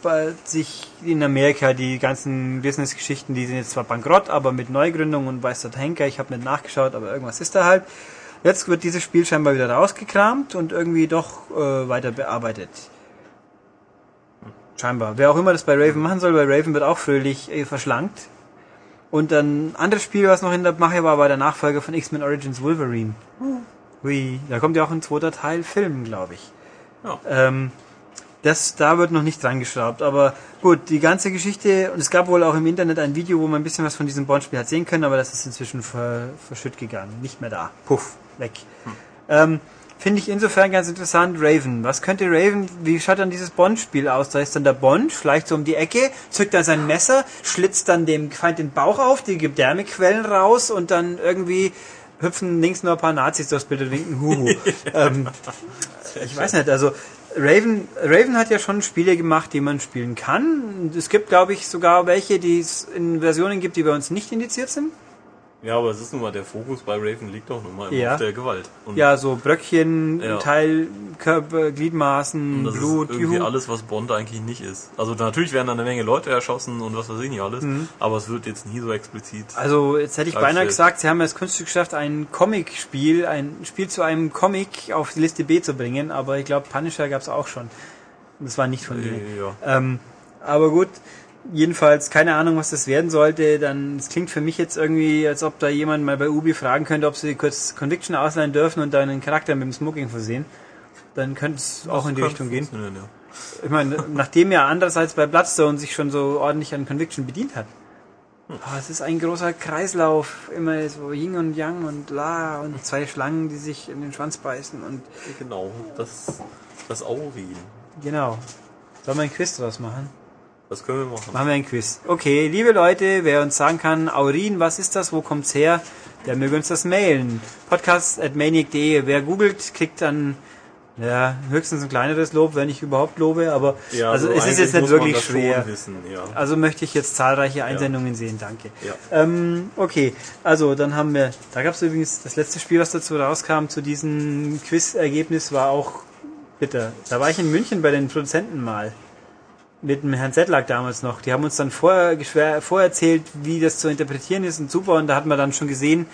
sich in Amerika die ganzen Business-Geschichten, die sind jetzt zwar bankrott, aber mit Neugründung und weiß der Henker, ich habe nicht nachgeschaut, aber irgendwas ist da halt. Jetzt wird dieses Spiel scheinbar wieder rausgekramt und irgendwie doch äh, weiter bearbeitet. Scheinbar. Wer auch immer das bei Raven machen soll, bei Raven wird auch fröhlich äh, verschlankt. Und dann ein anderes Spiel, was noch in der Mache war, war der Nachfolger von X-Men Origins Wolverine. Hui, da kommt ja auch ein zweiter Teil Film, glaube ich. Ja. Ähm, das, da wird noch nicht dran geschraubt, aber gut, die ganze Geschichte, und es gab wohl auch im Internet ein Video, wo man ein bisschen was von diesem Bond-Spiel hat sehen können, aber das ist inzwischen ver, verschütt gegangen, nicht mehr da. Puff, weg. Ähm, Finde ich insofern ganz interessant, Raven. Was könnte Raven, wie schaut dann dieses Bond-Spiel aus? Da ist dann der Bond, schleicht so um die Ecke, zückt dann sein Messer, schlitzt dann dem Feind den Bauch auf, die Gedärmequellen raus und dann irgendwie hüpfen links nur ein paar Nazis durchs Bild und winken Huhu. ähm, ich weiß nicht, also Raven, Raven hat ja schon Spiele gemacht, die man spielen kann. Es gibt, glaube ich, sogar welche, die es in Versionen gibt, die bei uns nicht indiziert sind. Ja, aber es ist nun mal, der Fokus bei Raven liegt doch nun mal Ja. auf der Gewalt. Und Ja, so Bröckchen, Ja. Teil, Körper, Gliedmaßen, das Blut, ist irgendwie juhu. alles, was Bond eigentlich nicht ist. Also natürlich werden da eine Menge Leute erschossen und was weiß ich nicht alles, aber es wird jetzt nie so explizit. Mhm. Also jetzt hätte ich beinahe gesagt, sie haben das Kunststück geschafft, ein Comic-Spiel, ein Spiel zu einem Comic auf die Liste B zu bringen, aber ich glaube, Punisher gab es auch schon. Das war nicht von denen. Ja. Ähm, aber gut, jedenfalls keine Ahnung, was das werden sollte. Dann es klingt für mich jetzt irgendwie, als ob da jemand mal bei Ubi fragen könnte, ob sie kurz Conviction ausleihen dürfen und da einen Charakter mit dem Smoking versehen. Dann könnte es auch in die Das Richtung gehen. Ja. Ich meine, nachdem ja andererseits bei Bloodstone sich schon so ordentlich an Conviction bedient hat. Ah, es ist ein großer Kreislauf, immer so Yin und Yang und La und zwei Schlangen, die sich in den Schwanz beißen und Genau, das, das Aurin. genau. Sollen wir ein Quiz draus machen? Das können wir machen. Machen wir ein Quiz. Okay, liebe Leute, wer uns sagen kann, Aurin, was ist das, wo kommt's her, der möge uns das mailen. Podcast at maniac.de. Wer googelt, kriegt dann ja, höchstens ein kleineres Lob, wenn ich überhaupt lobe, aber also es ist jetzt nicht wirklich schwer. Wissen, ja. Also möchte ich jetzt zahlreiche Einsendungen sehen, danke. Ja. Ähm, okay, also dann haben wir, da gab es übrigens das letzte Spiel, was dazu rauskam, zu diesem Quiz-Ergebnis war auch bitter. Da war ich in München bei den Produzenten mal. Mit dem Herrn Sedlak damals noch. Die haben uns dann vorher vorerzählt, wie das zu interpretieren ist und super. Und da hat man dann schon gesehen,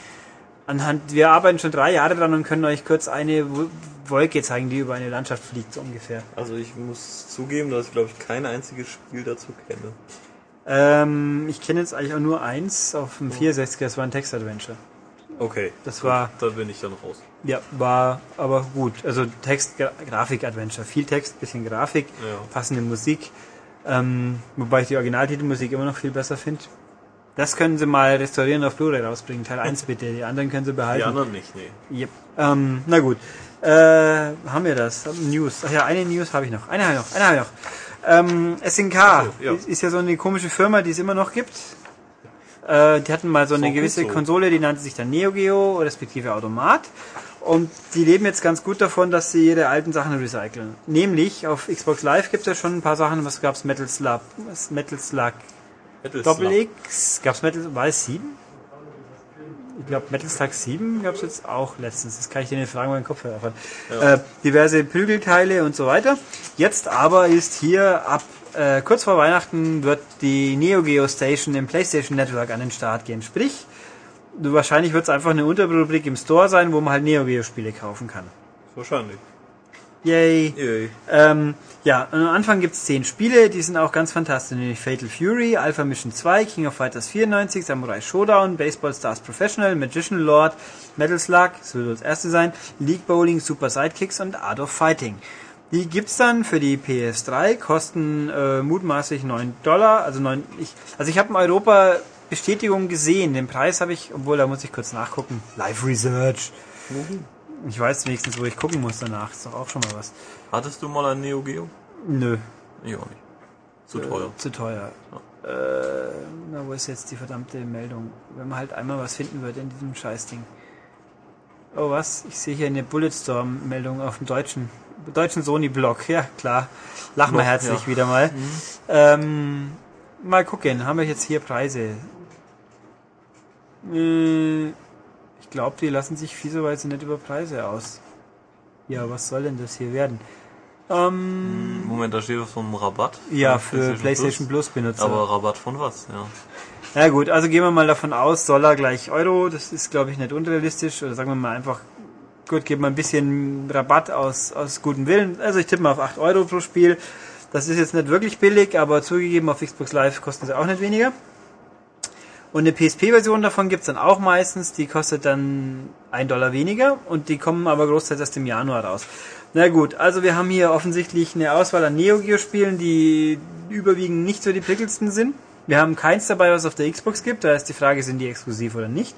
anhand, wir arbeiten schon drei Jahre dran und können euch kurz eine Wo- Wolke zeigen, die über eine Landschaft fliegt, so ungefähr. Also ich muss zugeben, dass ich glaube ich kein einziges Spiel dazu kenne. Ähm, ich kenne jetzt eigentlich auch nur eins auf dem 64er, das war ein Text-Adventure. Okay. Das gut, war- Da bin ich dann raus. Ja, war aber gut. Also Text, Gra- Grafik-Adventure. Viel Text, bisschen Grafik, Ja. passende Musik. Ähm, wobei ich die Originaltitelmusik immer noch viel besser finde. Das können sie mal restaurieren auf Blu-ray rausbringen. Teil 1 bitte. Die anderen können sie Die behalten. anderen nicht, nee. Yep. Ähm, na gut. Äh, haben wir das? News. Ach ja, eine News habe ich noch. Eine habe ich noch. Eine habe ich noch. Ähm, SNK so, ja. ist, ist ja so eine komische Firma, die es immer noch gibt. Äh, die hatten mal so eine gut gewisse so. Konsole, die nannte sich dann Neo Geo, respektive Automat. Und die leben jetzt ganz gut davon, dass sie ihre alten Sachen recyceln. Nämlich auf Xbox Live gibt es ja schon ein paar Sachen. Was gab's? Metal Slug? Metal Slug Metal Doppel Slug. X. Gab's Metal, war es 7? Ich glaube, Metal Slug 7 gab's jetzt auch letztens. Das kann ich dir nicht fragen, weil mein Kopfhörer hat. Ja. Äh, diverse Prügelteile und so weiter. Jetzt aber ist hier ab äh, kurz vor Weihnachten wird die Neo Geo Station im PlayStation Network an den Start gehen. Sprich, wahrscheinlich wird es einfach eine Unterrubrik im Store sein, wo man halt Neo Geo Spiele kaufen kann. Wahrscheinlich. Yay! Yay. Ähm, ja, und am Anfang gibt's zehn Spiele, die sind auch ganz fantastisch. Nämlich Fatal Fury, Alpha Mission 2, King of Fighters 94, Samurai Showdown, Baseball Stars Professional, Magician Lord, Metal Slug, das wird das erste sein, League Bowling, Super Sidekicks und Art of Fighting. Die gibt's dann für die PS3, kosten äh, mutmaßlich 9 Dollar, also 9, ich, also ich habe in Europa Bestätigung gesehen, den Preis habe ich, obwohl da muss ich kurz nachgucken, Live Research. Ich weiß wenigstens, wo ich gucken muss danach, ist doch auch schon mal was. Hattest du mal ein Neo Geo? Nö, Ich auch nicht. Zu teuer. zu teuer. Äh, na, wo ist jetzt die verdammte Meldung? Wenn man halt einmal was finden würde in diesem Scheißding. Oh, was? Ich sehe hier eine Bulletstorm-Meldung auf dem deutschen, deutschen Sony-Blog. Ja, klar. Lach mal Blog, herzlich ja. wieder mal. Ähm, mal gucken, haben wir jetzt hier Preise? Äh, ich glaube, die lassen sich fieserweise nicht über Preise aus. Ja, was soll denn das hier werden? Ähm, Moment, da steht was vom Rabatt. ja, Von für PlayStation Plus Benutzer. Aber Rabatt von was? Ja. Na gut, also gehen wir mal davon aus, Dollar gleich Euro, das ist glaube ich nicht unrealistisch. Oder sagen wir mal einfach, gut, geben wir ein bisschen Rabatt aus, aus gutem Willen. Also ich tippe mal auf 8 Euro pro Spiel. Das ist jetzt nicht wirklich billig, aber zugegeben auf Xbox Live kosten sie auch nicht weniger. Und eine PSP-Version davon gibt's dann auch meistens, die kostet dann 1 Dollar weniger und die kommen aber großteils erst im Januar raus. Na gut, also wir haben hier offensichtlich eine Auswahl an Neo Geo Spielen, die überwiegend nicht so die prickelsten sind. Wir haben keins dabei, was auf der Xbox gibt, da ist die Frage, sind die exklusiv oder nicht.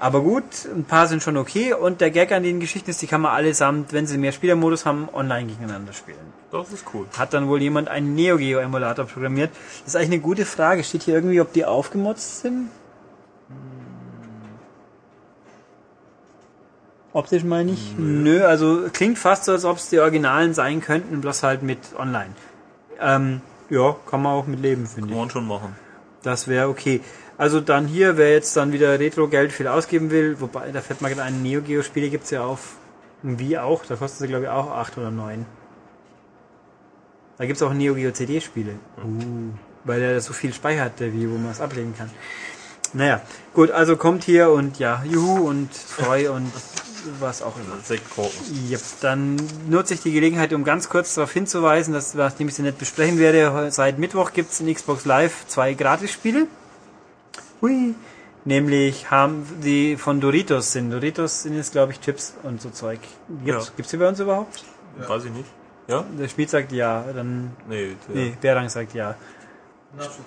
Aber gut, ein paar sind schon okay und der Gag an den Geschichten ist, die kann man allesamt, wenn sie mehr Spielermodus haben, online gegeneinander spielen. Das ist cool. Hat dann wohl jemand einen Neo Geo Emulator programmiert? Das ist eigentlich eine gute Frage. Steht hier irgendwie, ob die aufgemotzt sind? Optisch meine ich? Nö, also klingt fast so, als ob es die Originalen sein könnten, bloß halt mit online. Ähm, ja, kann man auch mit leben, finde Kann ich. man schon machen. Das wäre okay. Also dann hier, wer jetzt dann wieder Retro-Geld viel ausgeben will, wobei, da fällt mal gerade ein, Neo Geo Spiele gibt's ja auf Wii auch, da kosten sie glaube ich auch 8 oder 9. Da gibt's auch Neo Geo CD Spiele. Uh, weil der so viel Speicher hat, der Wii, wo man es ablegen kann. Naja, gut, also kommt hier und ja, juhu und freu und was auch immer. Sektkorken. Yep, dann nutze ich die Gelegenheit, um ganz kurz darauf hinzuweisen, dass, nachdem ich sie nicht besprechen werde, seit Mittwoch gibt's in Xbox Live zwei Gratisspiele. Hui. Nämlich haben die von Doritos sind. Doritos sind jetzt, glaube ich, Chips und so Zeug. Gibt's, Ja. gibt's die bei uns überhaupt? Weiß ich nicht. Ja? Der Spiel sagt ja, dann. Nee, der, Nee, Berang sagt ja. Nachos.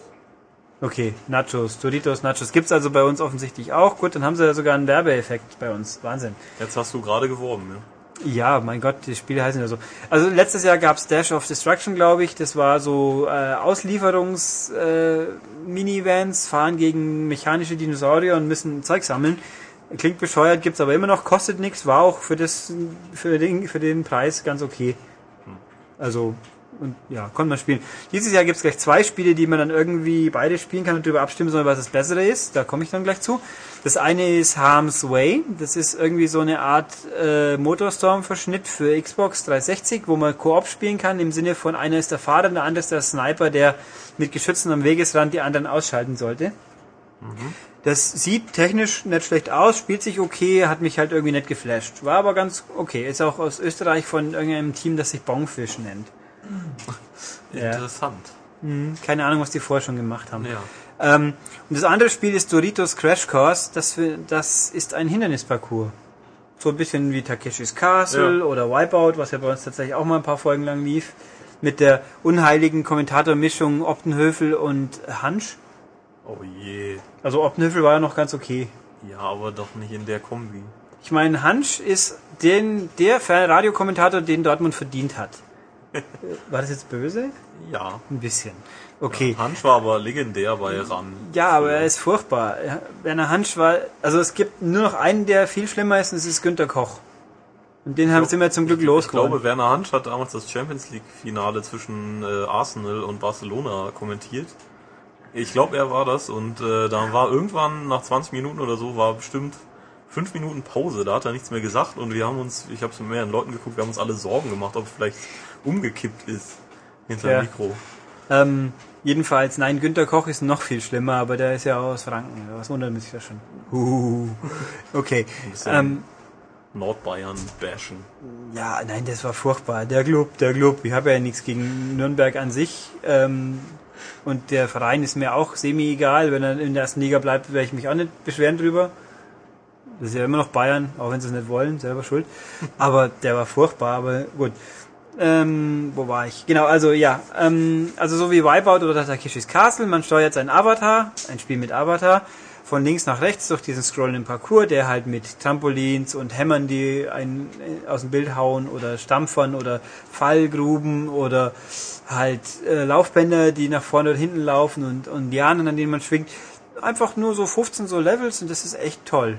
Okay, Nachos, Doritos, Nachos. Gibt's also bei uns offensichtlich auch. Gut, dann haben sie ja sogar einen Werbeeffekt bei uns. Wahnsinn. jetzt hast du gerade geworben, ja. Ja, mein Gott, die Spiele heißen ja so. Also letztes Jahr gab's Dash of Destruction, glaube ich. Das war so äh, Auslieferungs äh, fahren gegen mechanische Dinosaurier und müssen Zeug sammeln. Klingt bescheuert, gibt's aber immer noch, kostet nichts, war auch für das für den für den Preis ganz okay. Also und ja, konnte man spielen. Dieses Jahr gibt's gleich zwei Spiele, die man dann irgendwie beide spielen kann und darüber abstimmen soll, was das bessere ist. Da komme ich dann gleich zu. Das eine ist Harm's Way. Das ist irgendwie so eine Art äh, Motorstorm-Verschnitt für Xbox 360, wo man Koop spielen kann, im Sinne von einer ist der Fahrer und der andere ist der Sniper, der mit Geschützen am Wegesrand die anderen ausschalten sollte. Das sieht technisch nicht schlecht aus, spielt sich okay, hat mich halt irgendwie nicht geflasht. War aber ganz okay. Ist auch aus Österreich von irgendeinem Team, das sich Bongfish nennt. Ja. Interessant. Hm, keine Ahnung, was die vorher schon gemacht haben. Ja. Ähm, und das andere Spiel ist Doritos Crash Course. Das, das ist ein Hindernisparcours. So ein bisschen wie Takeshis Castle Ja. oder Wipeout, was ja bei uns tatsächlich auch mal ein paar Folgen lang lief. Mit der unheiligen Kommentatormischung Optenhöfel und Hansch. Oh je. Also Optenhöfel war ja noch ganz okay. Ja, aber doch nicht in der Kombi. Ich meine, Hansch ist den, der Radiokommentator, den Dortmund verdient hat. War das jetzt böse? Ja. Ein bisschen. Okay. Hansch war aber legendär bei RAN. Ja, aber er ist furchtbar. Ja, Werner Hansch war, also es gibt nur noch einen, der viel schlimmer ist, und das ist Günter Koch. Und den haben sind wir zum Glück Ich losgeworden. glaube, Werner Hansch hat damals das Champions League Finale zwischen äh, Arsenal und Barcelona kommentiert. Ich glaube, er war das und äh, da war irgendwann nach 20 Minuten oder so war bestimmt fünf Minuten Pause. Da hat er nichts mehr gesagt und wir haben uns, ich habe es mit mehreren Leuten geguckt, wir haben uns alle Sorgen gemacht, ob vielleicht umgekippt ist hinter Ja. dem Mikro. Ähm, jedenfalls, nein, Günter Koch ist noch viel schlimmer, aber der ist ja aus Franken. Was wundert mich ja schon. Uh, okay. Ähm, Nordbayern bashen. ja, nein, das war furchtbar. Der Club, der Club. Ich habe ja nichts gegen Nürnberg an sich. Ähm, und der Verein ist mir auch semi-egal. Wenn er in der ersten Liga bleibt, werde ich mich auch nicht beschweren drüber. Das ist ja immer noch Bayern, auch wenn sie es nicht wollen, selber schuld. Aber der war furchtbar, aber gut. Ähm, wo war ich? Genau, also ja, ähm, also so wie Wipeout oder Takeshis Castle, man steuert seinen Avatar, ein Spiel mit Avatar, von links nach rechts durch diesen scrollenden Parcours, der halt mit Trampolins und Hämmern, die einen äh, aus dem Bild hauen oder Stampfern oder Fallgruben oder halt äh, Laufbänder, die nach vorne oder hinten laufen und, und Lianen, an denen man schwingt. Einfach nur so 15 so Levels und das ist echt toll.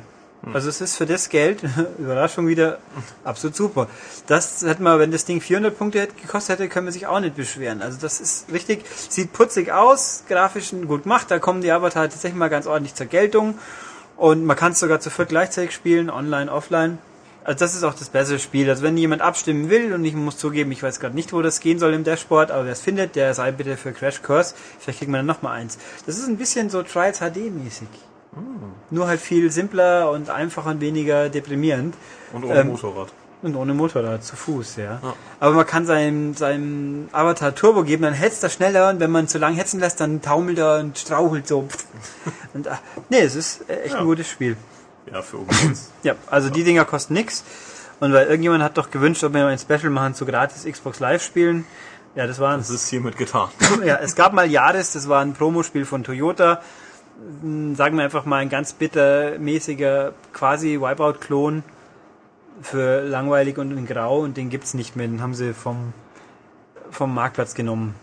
Also es ist für das Geld, Überraschung wieder, absolut super. Das hätte man, wenn das Ding 400 Punkte hätte, gekostet hätte, können wir sich auch nicht beschweren. Also das ist richtig, sieht putzig aus, grafisch gut gemacht, da kommen die Avatar tatsächlich mal ganz ordentlich zur Geltung und man kann es sogar zu viert gleichzeitig spielen, online, offline. Also das ist auch das bessere Spiel. Also wenn jemand abstimmen will und ich muss zugeben, ich weiß gerade nicht, wo das gehen soll im Dashboard, aber wer es findet, der sei bitte für Crash Course. Vielleicht kriegt man dann noch mal eins. Das ist ein bisschen so Trials HD mäßig. Nur halt viel simpler und einfacher und weniger deprimierend. Und ohne Ähm, Motorrad. Und ohne Motorrad, zu Fuß, ja. Ja. Aber man kann seinem, seinem Avatar Turbo geben, dann hetzt er schneller und wenn man zu lang hetzen lässt, dann taumelt er und strauchelt so. und, ah, nee, es ist echt Ja. ein gutes Spiel. Ja, für uns. Ja, also die Dinger kosten nix. Und weil irgendjemand hat doch gewünscht, ob wir mal ein Special machen zu gratis Xbox Live spielen. Ja, das war Das ist hiermit getan. ja, es gab mal Jahres, das war ein Promospiel von Toyota. Hm, Sagen wir einfach mal ein ganz bittermäßiger quasi Wipeout-Klon für langweilig und in grau und den gibt's nicht mehr. Den haben sie vom, vom Marktplatz genommen.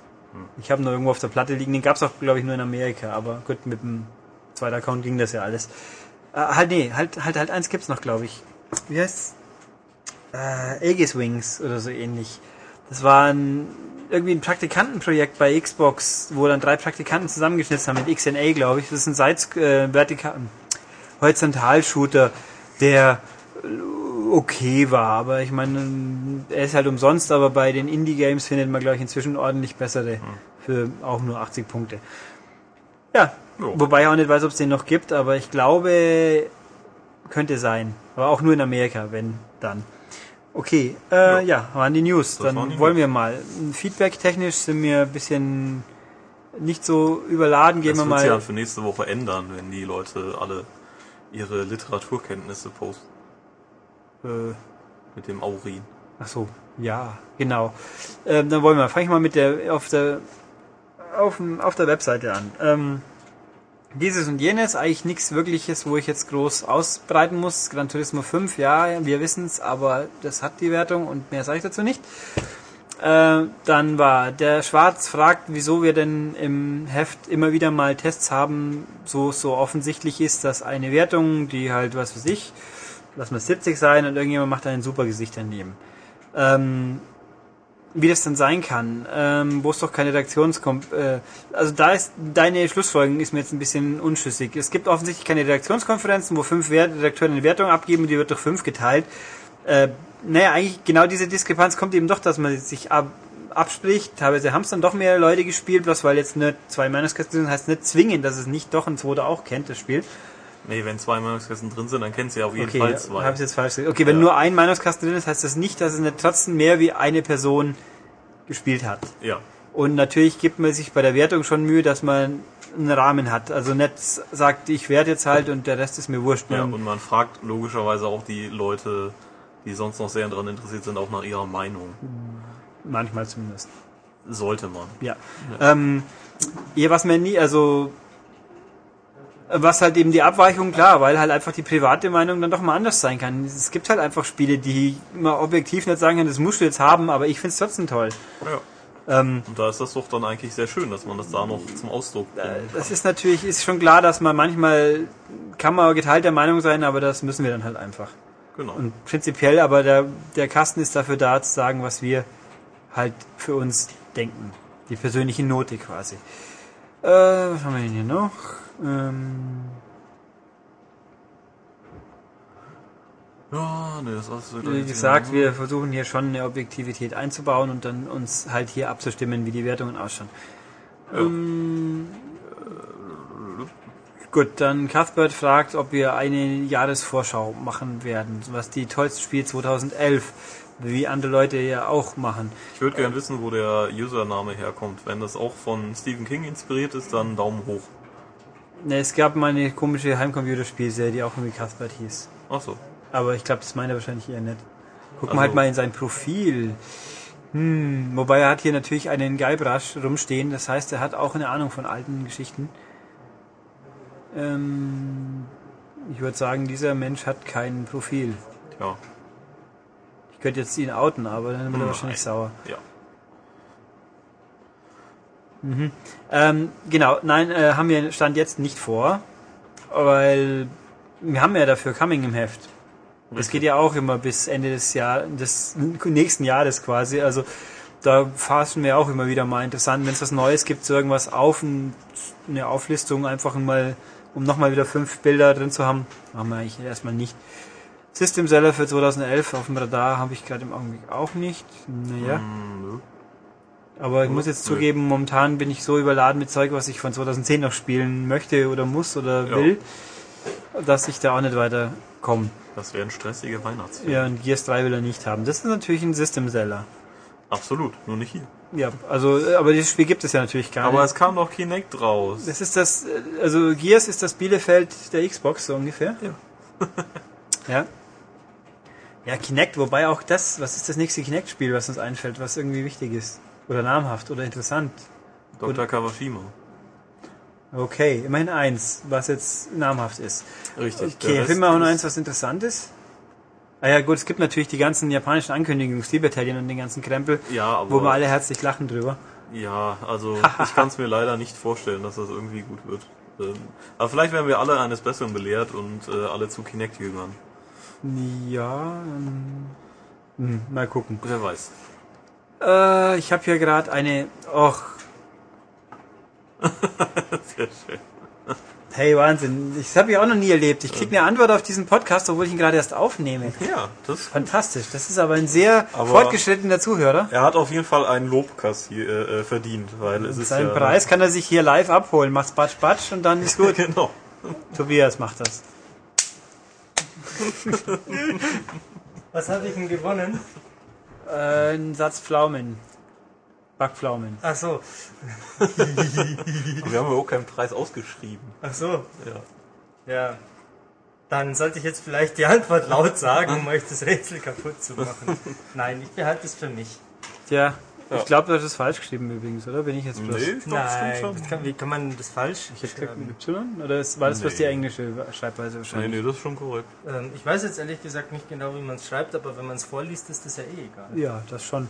Ich habe noch irgendwo auf der Platte liegen. Den gab's auch, glaube ich, nur in Amerika. Aber gut, mit dem zweiten Account ging das ja alles. Äh, halt, nee, halt, halt, halt, eins gibt's noch, glaube ich. Wie heißt's? Äh, Aegis Wings oder so ähnlich. Das war ein irgendwie ein Praktikantenprojekt bei Xbox, wo dann drei Praktikanten zusammengeschnitzt haben mit XNA, glaube ich. Das ist ein Seits äh, vertikal Horizontal-Shooter, der okay war, aber ich meine, er ist halt umsonst, aber bei den Indie-Games findet man, glaube ich, inzwischen ordentlich bessere für auch nur 80 Punkte. Ja, Jo. wobei ich auch nicht weiß, ob es den noch gibt, aber ich glaube, könnte sein. Aber auch nur in Amerika, wenn dann. Okay, äh, ja, waren die News. Das Dann die wollen News. wir mal. Feedback-technisch sind wir ein bisschen nicht so überladen. Gehen Das wir wird sich mal. ja für nächste Woche ändern, wenn die Leute alle ihre Literaturkenntnisse posten. Äh, Mit dem Aurin. Ach so, ja, genau. Ähm, dann wollen wir, fange ich mal mit der auf der auf, auf der Webseite an. Ähm, dieses und jenes, eigentlich nichts wirkliches, wo ich jetzt groß ausbreiten muss. Gran Turismo 5, ja, wir wissen es, aber das hat die Wertung und mehr sage ich dazu nicht. Äh, dann war der Schwarz fragt, wieso wir denn im Heft immer wieder mal Tests haben, so so offensichtlich ist, dass eine Wertung, die halt, was weiß ich, lass mal 70 sein und irgendjemand macht ein super Gesicht daneben. Ähm, wie das dann sein kann, ähm, wo es doch keine Redaktionskom... Äh, also da ist deine Schlussfolgerung ist mir jetzt ein bisschen unschlüssig. Es gibt offensichtlich keine Redaktionskonferenzen, wo fünf Redakteure eine Wertung abgeben und die wird durch fünf geteilt. Äh, naja, eigentlich genau diese Diskrepanz kommt eben doch, dass man sich ab, abspricht. Teilweise haben es dann doch mehr Leute gespielt, bloß weil jetzt nicht zwei Meinungskästen sind, heißt nicht zwingend, dass es nicht doch ein zweiter auch kennt, das Spiel. Nee, wenn zwei Meinungskästen drin sind, dann kennt sie auf jeden Okay, Fall habe zwei. ich jetzt falsch gesagt. Okay, wenn Ja. nur ein Meinungskasten drin ist, heißt das nicht, dass es nicht trotzdem mehr wie eine Person gespielt hat. Ja. Und natürlich gibt man sich bei der Wertung schon Mühe, dass man einen Rahmen hat. Also nicht sagt, ich werte jetzt halt und der Rest ist mir wurscht. ja. Und man fragt logischerweise auch die Leute, die sonst noch sehr daran interessiert sind, auch nach ihrer Meinung. manchmal zumindest. Sollte man. Ja. Ähm, ja, was mir nie, also was halt eben die Abweichung, klar, weil halt einfach die private Meinung dann doch mal anders sein kann. Es gibt halt einfach Spiele, die man objektiv nicht sagen kann, das musst du jetzt haben, aber ich find's trotzdem toll. Ja. Ähm, Und da ist das doch dann eigentlich sehr schön, dass man das da noch zum Ausdruck Äh, bringt. Das ist natürlich, ist schon klar, dass man manchmal kann man geteilter Meinung sein, aber das müssen wir dann halt einfach. Genau. Und prinzipiell, aber der, der Kasten ist dafür da, zu sagen, was wir halt für uns denken. Die persönliche Note quasi. Äh, was haben wir denn hier noch? Ähm, ja, nee, das ist wie gesagt, wir versuchen hier schon eine Objektivität einzubauen und dann uns halt hier abzustimmen, wie die Wertungen ausschauen. Ja. Ähm, gut, dann Cuthbert fragt, ob wir eine Jahresvorschau machen werden, was die tollsten Spiele 2011, wie andere Leute ja auch machen. Ich würde gerne wissen, wo der Username herkommt. Wenn das auch von Stephen King inspiriert ist, dann Daumen hoch. Ne, es gab mal eine komische Heimcomputerspielserie, die auch irgendwie Cuthbert hieß. Ach so. Aber ich glaube, das meint er wahrscheinlich eher nicht. Guck Also- mal halt mal in sein Profil. Hm, wobei er hat hier natürlich einen Guybrush rumstehen, das heißt, er hat auch eine Ahnung von alten Geschichten. Ähm, ich würde sagen, dieser Mensch hat kein Profil. Tja, Ich könnte jetzt ihn outen, aber dann wird er Nein. wahrscheinlich sauer. ja. Ähm, genau, nein, äh, haben wir Stand jetzt nicht vor, weil wir haben ja dafür Coming im Heft. Das Richtig. geht ja auch immer bis Ende des Jahr, des nächsten Jahres quasi. Also da fassen wir auch immer wieder mal interessant, wenn es was Neues gibt, so irgendwas auf, ein- eine Auflistung einfach mal, um nochmal wieder fünf Bilder drin zu haben. Machen wir eigentlich erstmal nicht. System Seller für 2011 auf dem Radar habe ich gerade im Augenblick auch nicht. Naja. Hm, nö. Aber ich muss jetzt Nö. zugeben, momentan bin ich so überladen mit Zeug, was ich von 2010 noch spielen möchte oder muss oder Ja. will, dass ich da auch nicht weiterkomme. Das wären stressige Weihnachtsferien. Ja, und Gears 3 will er nicht haben. Das ist natürlich ein System-Seller. Absolut, nur nicht hier. Ja, also, äh, aber dieses Spiel gibt es ja natürlich gar Aber nicht. es kam doch Kinect raus. Das ist das, äh, also Gears ist das Bielefeld der Xbox, so ungefähr. Ja. ja. Ja, Kinect, wobei auch das, was ist das nächste Kinect-Spiel, was uns einfällt, was irgendwie wichtig ist? Oder namhaft oder interessant? Dr. Kawashima. Okay, immerhin eins, was jetzt namhaft ist. Richtig. Okay, der finden wir auch noch eins, was interessant ist? Ah ja, gut, es gibt natürlich die ganzen japanischen Battalion und den ganzen Krempel, Ja, aber wo wir alle herzlich lachen drüber. Ja, also ich kann es mir leider nicht vorstellen, dass das irgendwie gut wird. Ähm, aber vielleicht werden wir alle eines Besseren belehrt und äh, alle zu Kinect jüngern. Ja, ähm, hm, mal gucken. Wer weiß. Äh, ich habe hier gerade eine. Och, Sehr schön. hey Wahnsinn. Das habe ich auch noch nie erlebt. Ich kriege eine Antwort auf diesen Podcast, obwohl ich ihn gerade erst aufnehme. Ja, das Fantastisch. Das ist aber ein sehr Aber- fortgeschrittener Zuhörer. Er hat auf jeden Fall einen Lobkass hier äh, äh, verdient, weil es ist Seinen ja Preis kann er sich hier live abholen. Macht's batsch batsch und dann ist gut. genau. Tobias macht das. Was habe ich denn gewonnen? Äh, ein Satz Pflaumen. Backpflaumen. Ach so. Wir haben aber auch keinen Preis ausgeschrieben. Ach so. Ja. Ja. Dann sollte ich jetzt vielleicht die Antwort laut sagen, um euch das Rätsel kaputt zu machen. Nein, ich behalte es für mich. Tja, Ja. ich glaube, du hast es falsch geschrieben übrigens, oder? Bin ich jetzt bloß... Nee, ich glaub, Nein, stimmt das schon. kann, wie kann man das falsch Ich hätte gesagt mit Y? Oder ist, war das bloß die Nee. englische Schreibweise Nee, wahrscheinlich? nee, das ist schon korrekt. Ähm, ich weiß jetzt ehrlich gesagt nicht genau, wie man es schreibt, aber wenn man es vorliest, ist das ja eh egal. Ja, das schon.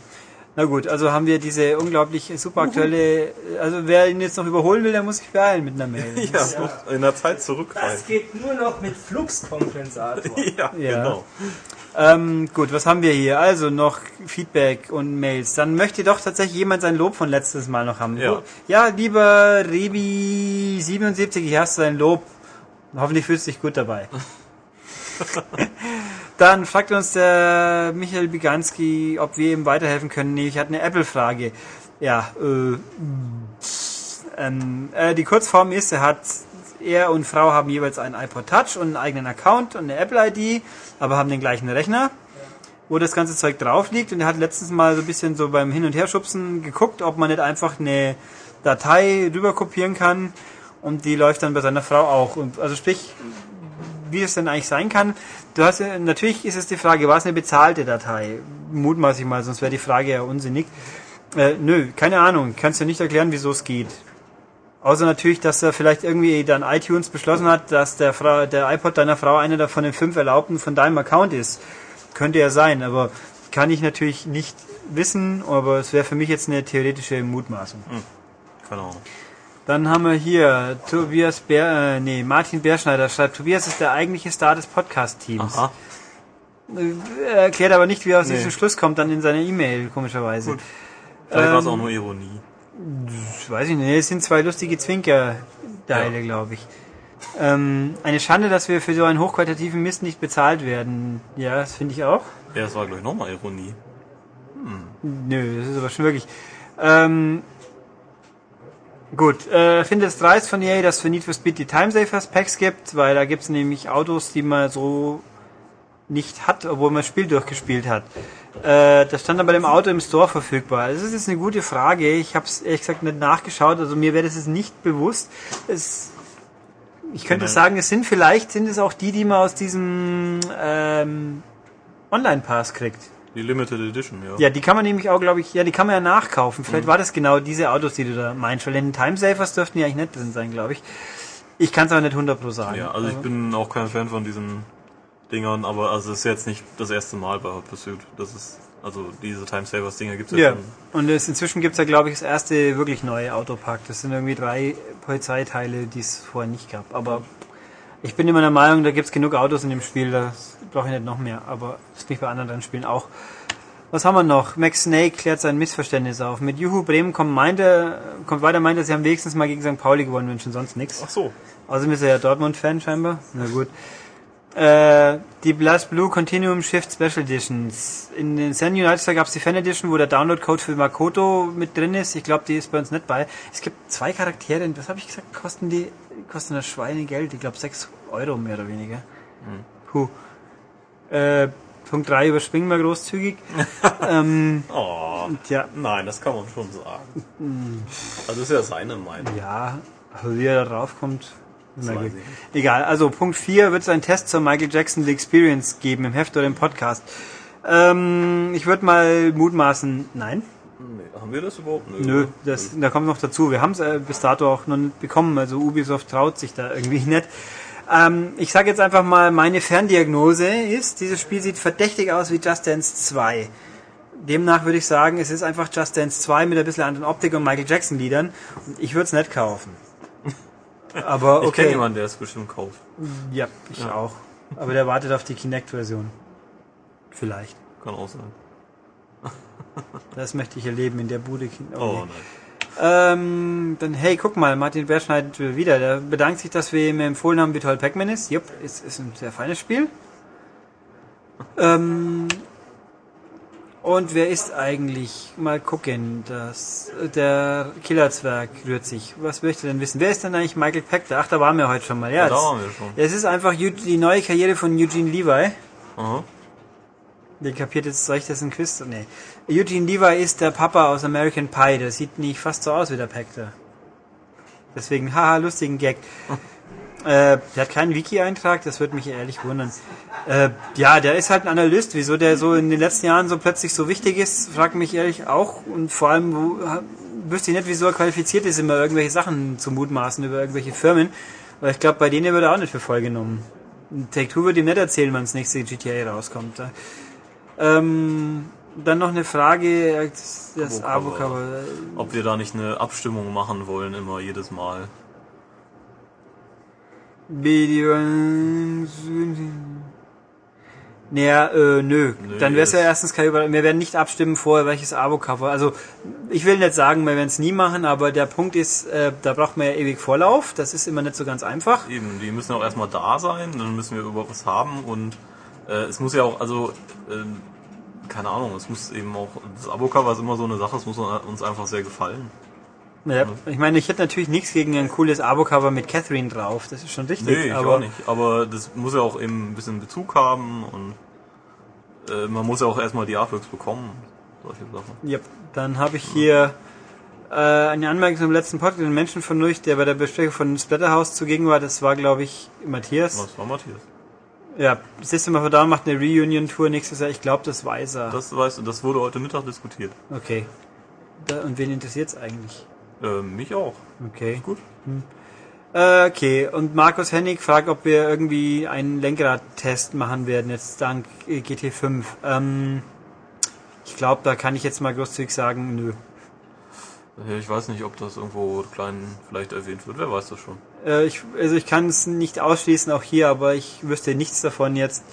Na gut, also haben wir diese unglaublich super aktuelle... Also wer ihn jetzt noch überholen will, der muss sich beeilen mit einer Mail. Ja, muss in der Zeit zurückreisen. Das geht nur noch mit Fluxkompensator. Ja, Ja. genau. Ähm, gut, was haben wir hier? Also noch Feedback und Mails. Dann möchte doch tatsächlich jemand sein Lob von letztes Mal noch haben. Ja. ja lieber Rebi77, hier hast du dein Lob. Hoffentlich fühlst du dich gut dabei. Dann fragt uns der Michael Biganski, ob wir ihm weiterhelfen können. Nee, ich hatte eine Apple-Frage. Ja, äh, ähm, äh, die Kurzform ist, er hat, er und Frau haben jeweils einen iPod Touch und einen eigenen Account und eine Apple-ID, aber haben den gleichen Rechner, wo das ganze Zeug drauf liegt. Und er hat letztens mal so ein bisschen so beim Hin- und Herschubsen geguckt, ob man nicht einfach eine Datei rüber kopieren kann und die läuft dann bei seiner Frau auch. Also sprich, wie es denn eigentlich sein kann. Du hast natürlich ist es die Frage, war es eine bezahlte Datei? Mutmaßlich mal, sonst wäre die Frage ja unsinnig. Äh, nö, keine Ahnung. Kannst du nicht erklären, wieso es geht. Außer natürlich, dass er vielleicht irgendwie dann iTunes beschlossen hat, dass der, Frau, der iPod deiner Frau einer davon den fünf Erlaubten von deinem Account ist. Könnte ja sein, aber kann ich natürlich nicht wissen, aber es wäre für mich jetzt eine theoretische Mutmaßung. Keine Ahnung. Dann haben wir hier Tobias Bär, äh, nee, Martin Bärschneider schreibt, Tobias ist der eigentliche Star des Podcast-Teams. Aha. Er erklärt aber nicht, wie er aus Nee. diesem Schluss kommt, dann in seiner E-Mail, komischerweise. Gut. Vielleicht war es Ähm, auch nur Ironie. Weiß ich nicht, es sind zwei lustige Zwinker-Teile, Ja. glaube ich. Ähm, eine Schande, dass wir für so einen hochqualitativen Mist nicht bezahlt werden. Ja, das finde ich auch. Ja, es war, glaube ich, nochmal Ironie. Nö, das ist aber schon wirklich. Ähm, gut, äh, finde es dreist von EA, dass es für Need for Speed die Timesavers Packs gibt, weil da gibt es nämlich Autos, die man so nicht hat, obwohl man das Spiel durchgespielt hat. Äh, das stand aber dem Auto im Store verfügbar. Also Das ist jetzt eine gute Frage. Ich habe es ehrlich gesagt nicht nachgeschaut, also mir wäre das jetzt nicht bewusst. Es, ich könnte Nein. sagen, es sind vielleicht sind es auch die, die man aus diesem ähm, Online-Pass kriegt. Die Limited Edition, ja. Ja, die kann man nämlich auch, glaube ich, ja, die kann man ja nachkaufen. Vielleicht war das genau diese Autos, die du da meinst. Weil in den Timesavers dürften die eigentlich nicht drin sein, glaube ich. Ich kann es aber nicht 100 pro sagen. Ja, also ich bin auch kein Fan von diesen Dingern, aber also es ist jetzt nicht das erste Mal bei Hot Pursuit. Das ist, also diese Timesavers Dinger gibt's jetzt Ja, schon. und es, inzwischen gibt's ja, glaube ich, das erste wirklich neue Autopack. Das sind irgendwie drei Polizeiteile, die es vorher nicht gab. Aber ich bin immer der Meinung, da gibt's genug Autos in dem Spiel, da brauche ich nicht noch mehr. Aber das bin ich bei anderen Spielen auch. Was haben wir noch? Max Snake klärt sein Missverständnis auf. Mit Juhu Bremen kommt, meinte, kommt weiter, meint er, sie haben wenigstens mal gegen St. Pauli gewonnen, wenn schon sonst nichts. Ach so. Außerdem ist er ja Dortmund-Fan scheinbar. Na gut. Äh, die Blast Blue Continuum Shift Special Editions. In den San United gab es die Fan Edition, wo der Download-Code für Makoto mit drin ist. Ich glaube, die ist bei uns nicht bei. Es gibt zwei Charaktere, was habe ich gesagt, kosten die, kosten das Schweinegeld. Ich glaube 6 Euro mehr oder weniger. Puh. Äh, Punkt 3 überspringen wir großzügig. ähm, Oh, tja, nein, das kann man schon sagen. Also ist ja seine Meinung. Ja, aber wie er da draufkommt. na ich Egal, also Punkt 4 wird es einen Test zur Michael Jackson The Experience geben, im Heft oder im Podcast. Ähm, ich würde mal mutmaßen, nein. Nee, haben wir das überhaupt? Nö, das, da kommt noch dazu. Wir haben es äh, bis dato auch noch nicht bekommen. Also Ubisoft traut sich da irgendwie nicht. Ähm, ich sage jetzt einfach mal, meine Ferndiagnose ist, dieses Spiel sieht verdächtig aus wie Just Dance 2. Demnach würde ich sagen, es ist einfach Just Dance 2 mit ein bisschen anderen Optik und Michael Jackson Liedern. Ich würde es nicht kaufen. Aber Ich kenne okay. jemanden, der es bestimmt kauft. Ja, ich Ja. auch. Aber der wartet auf die Kinect-Version. Vielleicht. Kann auch sein. Das möchte ich erleben in der Bude. Oh, Oh, nee. nein. ähm, dann, hey, guck mal, Martin Berschneid wieder. Der bedankt sich, dass wir ihm empfohlen haben, wie toll Pac-Man ist. Jupp, ist, ist ein sehr feines Spiel. Ähm, und wer ist eigentlich? Mal gucken, das, der Killerzwerg rührt sich. Was möchte denn wissen? Wer ist denn eigentlich Michael Pachter? Ach, da waren wir heute schon mal. Ja, Ja, da waren wir schon. es ist einfach die neue Karriere von Eugene Levi. Aha. Der kapiert jetzt, ich das in Quiz? Nee. Eugene Levi ist der Papa aus American Pie. Der sieht nicht fast so aus wie der Pachter. Deswegen, haha, lustigen Gag. äh, der hat keinen Wiki-Eintrag, das würde mich ehrlich wundern. Äh, ja, der ist halt ein Analyst. Wieso der so in den letzten Jahren so plötzlich so wichtig ist, fragt mich ehrlich auch. Und vor allem, wo, wüsste ich nicht, wieso er qualifiziert ist, immer irgendwelche Sachen zu mutmaßen über irgendwelche Firmen. Weil ich glaube, bei denen wird er auch nicht für voll genommen. Take-Two wird ihm nicht erzählen, wann das nächste GTA rauskommt. Ähm, dann noch eine Frage, das, das Abo-Cover. Abo-Cover. Ob wir da nicht eine Abstimmung machen wollen, immer jedes Mal. Naja, äh, nö. Nö, Dann wäre es ja erstens kein Über Wir werden nicht abstimmen vorher, welches Abo-Cover. Also, ich will nicht sagen, wir werden es nie machen, aber der Punkt ist, äh, da braucht man ja ewig Vorlauf. Das ist immer nicht so ganz einfach. Eben, die müssen auch erstmal da sein, dann müssen wir überhaupt was haben und äh, es muss ja auch, also, ähm, keine Ahnung, es muss eben auch, das Abo-Cover ist immer so eine Sache, es muss uns einfach sehr gefallen. Ja, ich meine, ich hätte natürlich nichts gegen ein cooles Abo-Cover mit Catherine drauf. Das ist schon richtig. Nee, ich aber auch nicht. Aber das muss ja auch eben ein bisschen Bezug haben und äh, man muss ja auch erstmal die Artworks bekommen. Solche Sachen. Yep. Dann habe ich hier äh, eine Anmerkung zum letzten Podcast, den Menschen von durch, der bei der Besprechung von Splatterhouse zugegen war. Das war, glaube ich, Matthias. Was war Matthias? Ja, System of a Down macht eine Reunion-Tour nächstes Jahr. Ich glaube, das weiß er. Das weißt du, das wurde heute Mittag diskutiert. okay. Da, und wen interessiert's eigentlich? Äh, mich auch. Okay. Gut. Äh, okay, und Markus Hennig fragt, ob wir irgendwie einen Lenkradtest machen werden, jetzt dank äh, GT5. Ähm, ich glaube, da kann ich jetzt mal großzügig sagen, nö. Äh, Ich weiß nicht, ob das irgendwo klein vielleicht erwähnt wird. Wer weiß das schon. Äh, ich, also ich kann es nicht ausschließen, auch hier, aber ich wüsste nichts davon jetzt.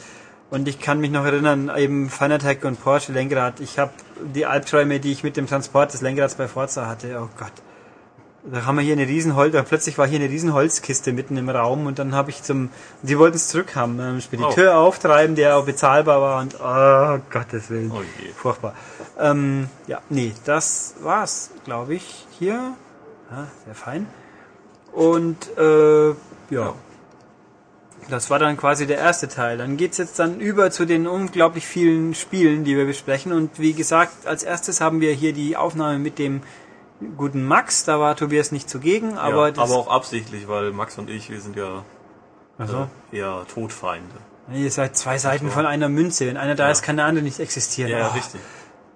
Und ich kann mich noch erinnern, eben Fanatec und Porsche Lenkrad. Ich habe die Albträume, die ich mit dem Transport des Lenkrads bei Forza hatte. Oh Gott. Da haben wir hier eine Riesenholz, da plötzlich war hier eine Riesenholzkiste mitten im Raum und dann habe ich zum, die wollten es zurückhaben, ähm, Spediteur auftreiben, der auch bezahlbar war und oh Gottes Willen. Oh. Furchtbar. Ähm, ja, nee, das war's, glaube ich, hier. Ja, sehr fein. Und äh, ja. Ja. Das war dann quasi der erste Teil. Dann geht's jetzt dann über zu den unglaublich vielen Spielen, die wir besprechen. Und wie gesagt, als erstes haben wir hier die Aufnahme mit dem guten Max. Da war Tobias nicht zugegen, aber, ja, das, aber auch absichtlich, weil Max und ich, wir sind ja also, äh, eher Todfeinde. ihr seid zwei Seiten von einer Münze. Wenn einer da Ja. ist, kann der andere nicht existieren. Ja, Oh. richtig.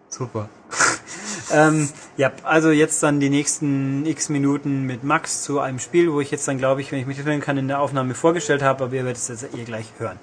Super. ähm, ja, also jetzt dann die nächsten x Minuten mit Max zu einem Spiel, wo ich jetzt dann, glaube ich, wenn ich mich erinnern kann, in der Aufnahme vorgestellt habe, aber ihr werdet es jetzt ihr gleich hören.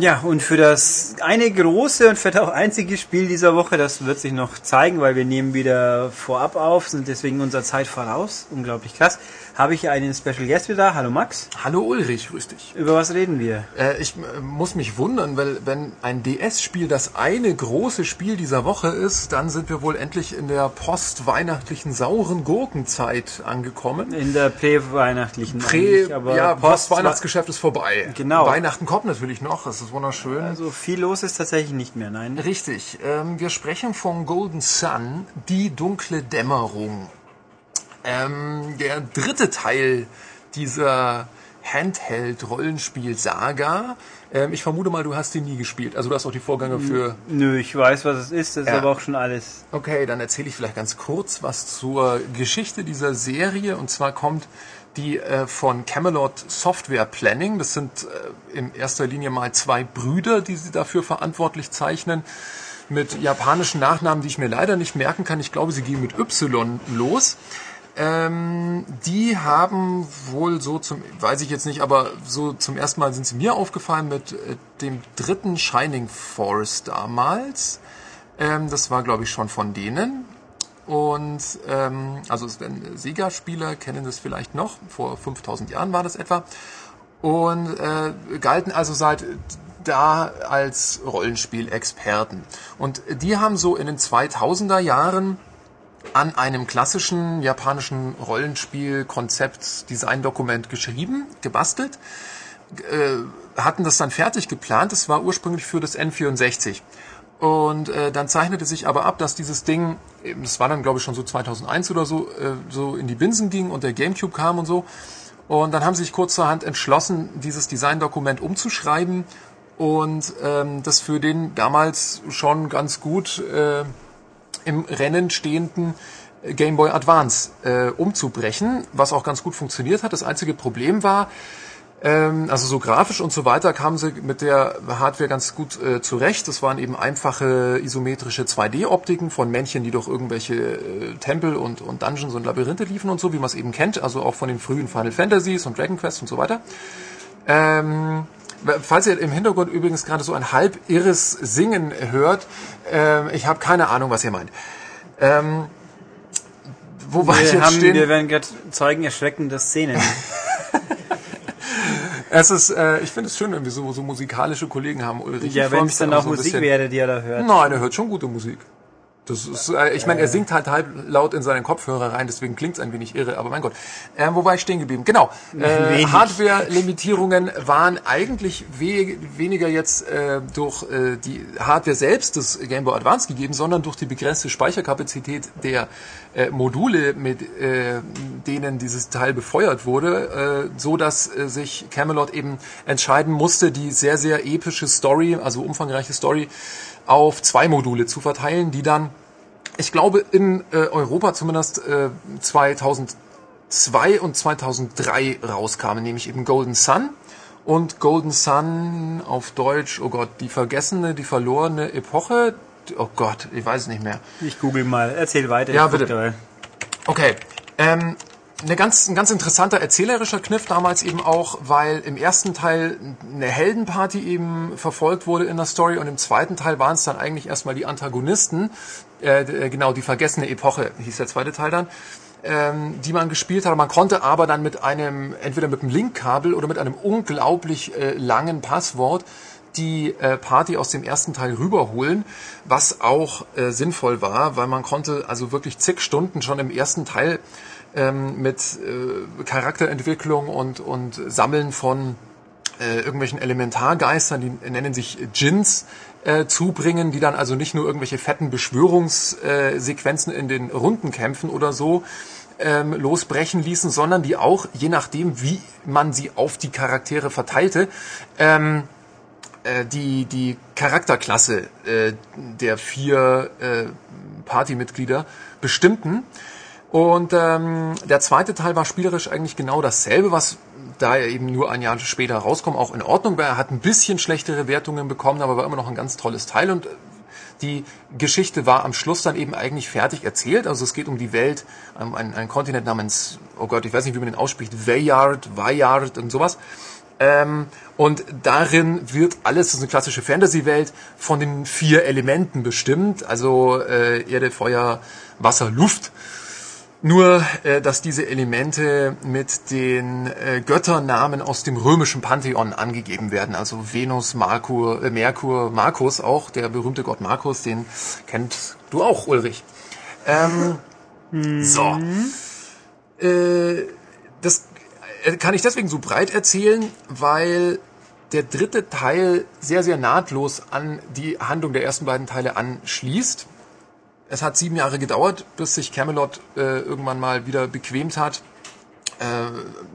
Ja, und für das eine große und vielleicht auch einzige Spiel dieser Woche, das wird sich noch zeigen, weil wir nehmen wieder vorab auf, sind deswegen unserer Zeit voraus, unglaublich krass, habe ich einen Special Guest wieder. Hallo Max, Hallo Ulrich, grüß dich. über was reden wir? Äh, ich äh, muss mich wundern, weil wenn ein DS-Spiel das eine große Spiel dieser Woche ist, dann sind wir wohl endlich in der postweihnachtlichen sauren Gurkenzeit angekommen. In der prä-weihnachtlichen Prä, aber ja, Post- Postweihnachtsgeschäft ist vorbei. Genau. Weihnachten kommt natürlich noch, das ist wunderschön. Also viel los ist tatsächlich nicht mehr, nein. Richtig. Ähm, wir sprechen von Golden Sun, die dunkle Dämmerung. Ähm, der dritte Teil dieser Handheld-Rollenspiel-Saga. Ähm, ich vermute mal, du hast die nie gespielt. Also du hast auch die Vorgänge für... Nö, ich weiß, was es ist, das ist Ja. aber auch schon alles. Okay, dann erzähle ich vielleicht ganz kurz was zur Geschichte dieser Serie. Und zwar kommt die äh, von Camelot Software Planning. Das sind äh, in erster Linie mal zwei Brüder, die sie dafür verantwortlich zeichnen. Mit japanischen Nachnamen, die ich mir leider nicht merken kann. Ich glaube, sie gehen mit Y los. Ähm, die haben wohl so zum, weiß ich jetzt nicht, aber so zum ersten Mal sind sie mir aufgefallen mit äh, dem dritten Shining Force damals. Ähm, das war, glaube ich, schon von denen. Und ähm, also werden Sega-Spieler kennen das vielleicht noch. Vor 5000 Jahren war das etwa. Und äh, galten also seit da als Rollenspielexperten. Und die haben so in den 2000er Jahren an einem klassischen japanischen Rollenspiel-Konzept-Design-Dokument geschrieben, gebastelt, äh, hatten das dann fertig geplant. Es war ursprünglich für das N64. Und äh, dann zeichnete sich aber ab, dass dieses Ding, das war dann glaube ich schon so 2001 oder so, äh, so in die Binsen ging und der Gamecube kam und so. Und dann haben sie sich kurzerhand entschlossen, dieses Designdokument umzuschreiben und ähm, das für den damals schon ganz gut äh, im Rennen stehenden Game Boy Advance äh, umzubrechen, was auch ganz gut funktioniert hat. Das einzige Problem war, ähm, also so grafisch und so weiter kamen sie mit der Hardware ganz gut äh, zurecht. Das waren eben einfache isometrische 2D-Optiken von Männchen, die durch irgendwelche äh, Tempel und, und Dungeons und Labyrinthe liefen und so, wie man es eben kennt, also auch von den frühen Final Fantasies und Dragon Quest und so weiter. Ähm, Falls ihr im Hintergrund übrigens gerade so ein halb irres Singen hört, äh, ich habe keine Ahnung, was ihr meint. Ähm, wo war ich jetzt haben, stehen? Wir werden gerade Zeugen erschreckender Szenen. Es ist, äh, ich finde es schön, wenn wir so, so musikalische Kollegen haben. Ulrich, ja, wenn es dann auch so Musik wäre, die er da hört. Nein, er hört schon gute Musik. Das ist, äh, ich meine, er singt halt halb laut in seinen Kopfhörer rein, deswegen klingt es ein wenig irre, aber mein Gott. Ähm, wo war ich stehen geblieben? Genau. Äh, Hardware-Limitierungen waren eigentlich we weniger jetzt äh, durch äh, die Hardware selbst des Game Boy Advance gegeben, sondern durch die begrenzte Speicherkapazität der äh, Module, mit äh, denen dieses Teil befeuert wurde, äh, so dass äh, sich Camelot eben entscheiden musste, die sehr, sehr epische Story, also umfangreiche Story, auf zwei Module zu verteilen, die dann, ich glaube, in äh, Europa zumindest äh, 2002 und 2003 rauskamen, nämlich eben Golden Sun und Golden Sun auf Deutsch, oh Gott, die vergessene, die verlorene Epoche. Oh Gott, ich weiß es nicht mehr. Ich google mal, erzähl weiter. Ja, bitte. Okay, ähm, eine ganz, ein ganz interessanter erzählerischer Kniff damals eben auch, weil im ersten Teil eine Heldenparty eben verfolgt wurde in der Story und im zweiten Teil waren es dann eigentlich erstmal die Antagonisten, äh, äh, genau, die vergessene Epoche hieß der zweite Teil dann, ähm, die man gespielt hat. Man konnte aber dann mit einem, entweder mit einem Linkkabel oder mit einem unglaublich äh, langen Passwort die äh, Party aus dem ersten Teil rüberholen, was auch äh, sinnvoll war, weil man konnte also wirklich zig Stunden schon im ersten Teil ähm, mit äh, Charakterentwicklung und, und Sammeln von äh, irgendwelchen Elementargeistern, die nennen sich Djinns, äh, zubringen, die dann also nicht nur irgendwelche fetten Beschwörungssequenzen in den Rundenkämpfen oder so ähm, losbrechen ließen, sondern die auch, je nachdem, wie man sie auf die Charaktere verteilte, ähm, äh, die, die Charakterklasse äh, der vier äh, Partymitglieder bestimmten. Und ähm, der zweite Teil war spielerisch eigentlich genau dasselbe, was da er eben nur ein Jahr später rauskommt, auch in Ordnung war. Er hat ein bisschen schlechtere Wertungen bekommen, aber war immer noch ein ganz tolles Teil und die Geschichte war am Schluss dann eben eigentlich fertig erzählt. Also es geht um die Welt, um ein, ein Kontinent namens, oh Gott, ich weiß nicht, wie man den ausspricht, Veyard, Veyard und sowas. Ähm, und darin wird alles, das ist eine klassische Fantasy-Welt, von den vier Elementen bestimmt. Also äh, Erde, Feuer, Wasser, Luft. Nur, äh, dass diese Elemente mit den äh, Götternamen aus dem römischen Pantheon angegeben werden. Also Venus, Merkur, äh, Merkur, Markus auch, der berühmte Gott Markus, den kennt du auch, Ulrich. Ähm, mhm. So. Äh, das äh, kann ich deswegen so breit erzählen, weil der dritte Teil sehr, sehr nahtlos an die Handlung der ersten beiden Teile anschließt es hat sieben Jahre gedauert, bis sich Camelot äh, irgendwann mal wieder bequemt hat,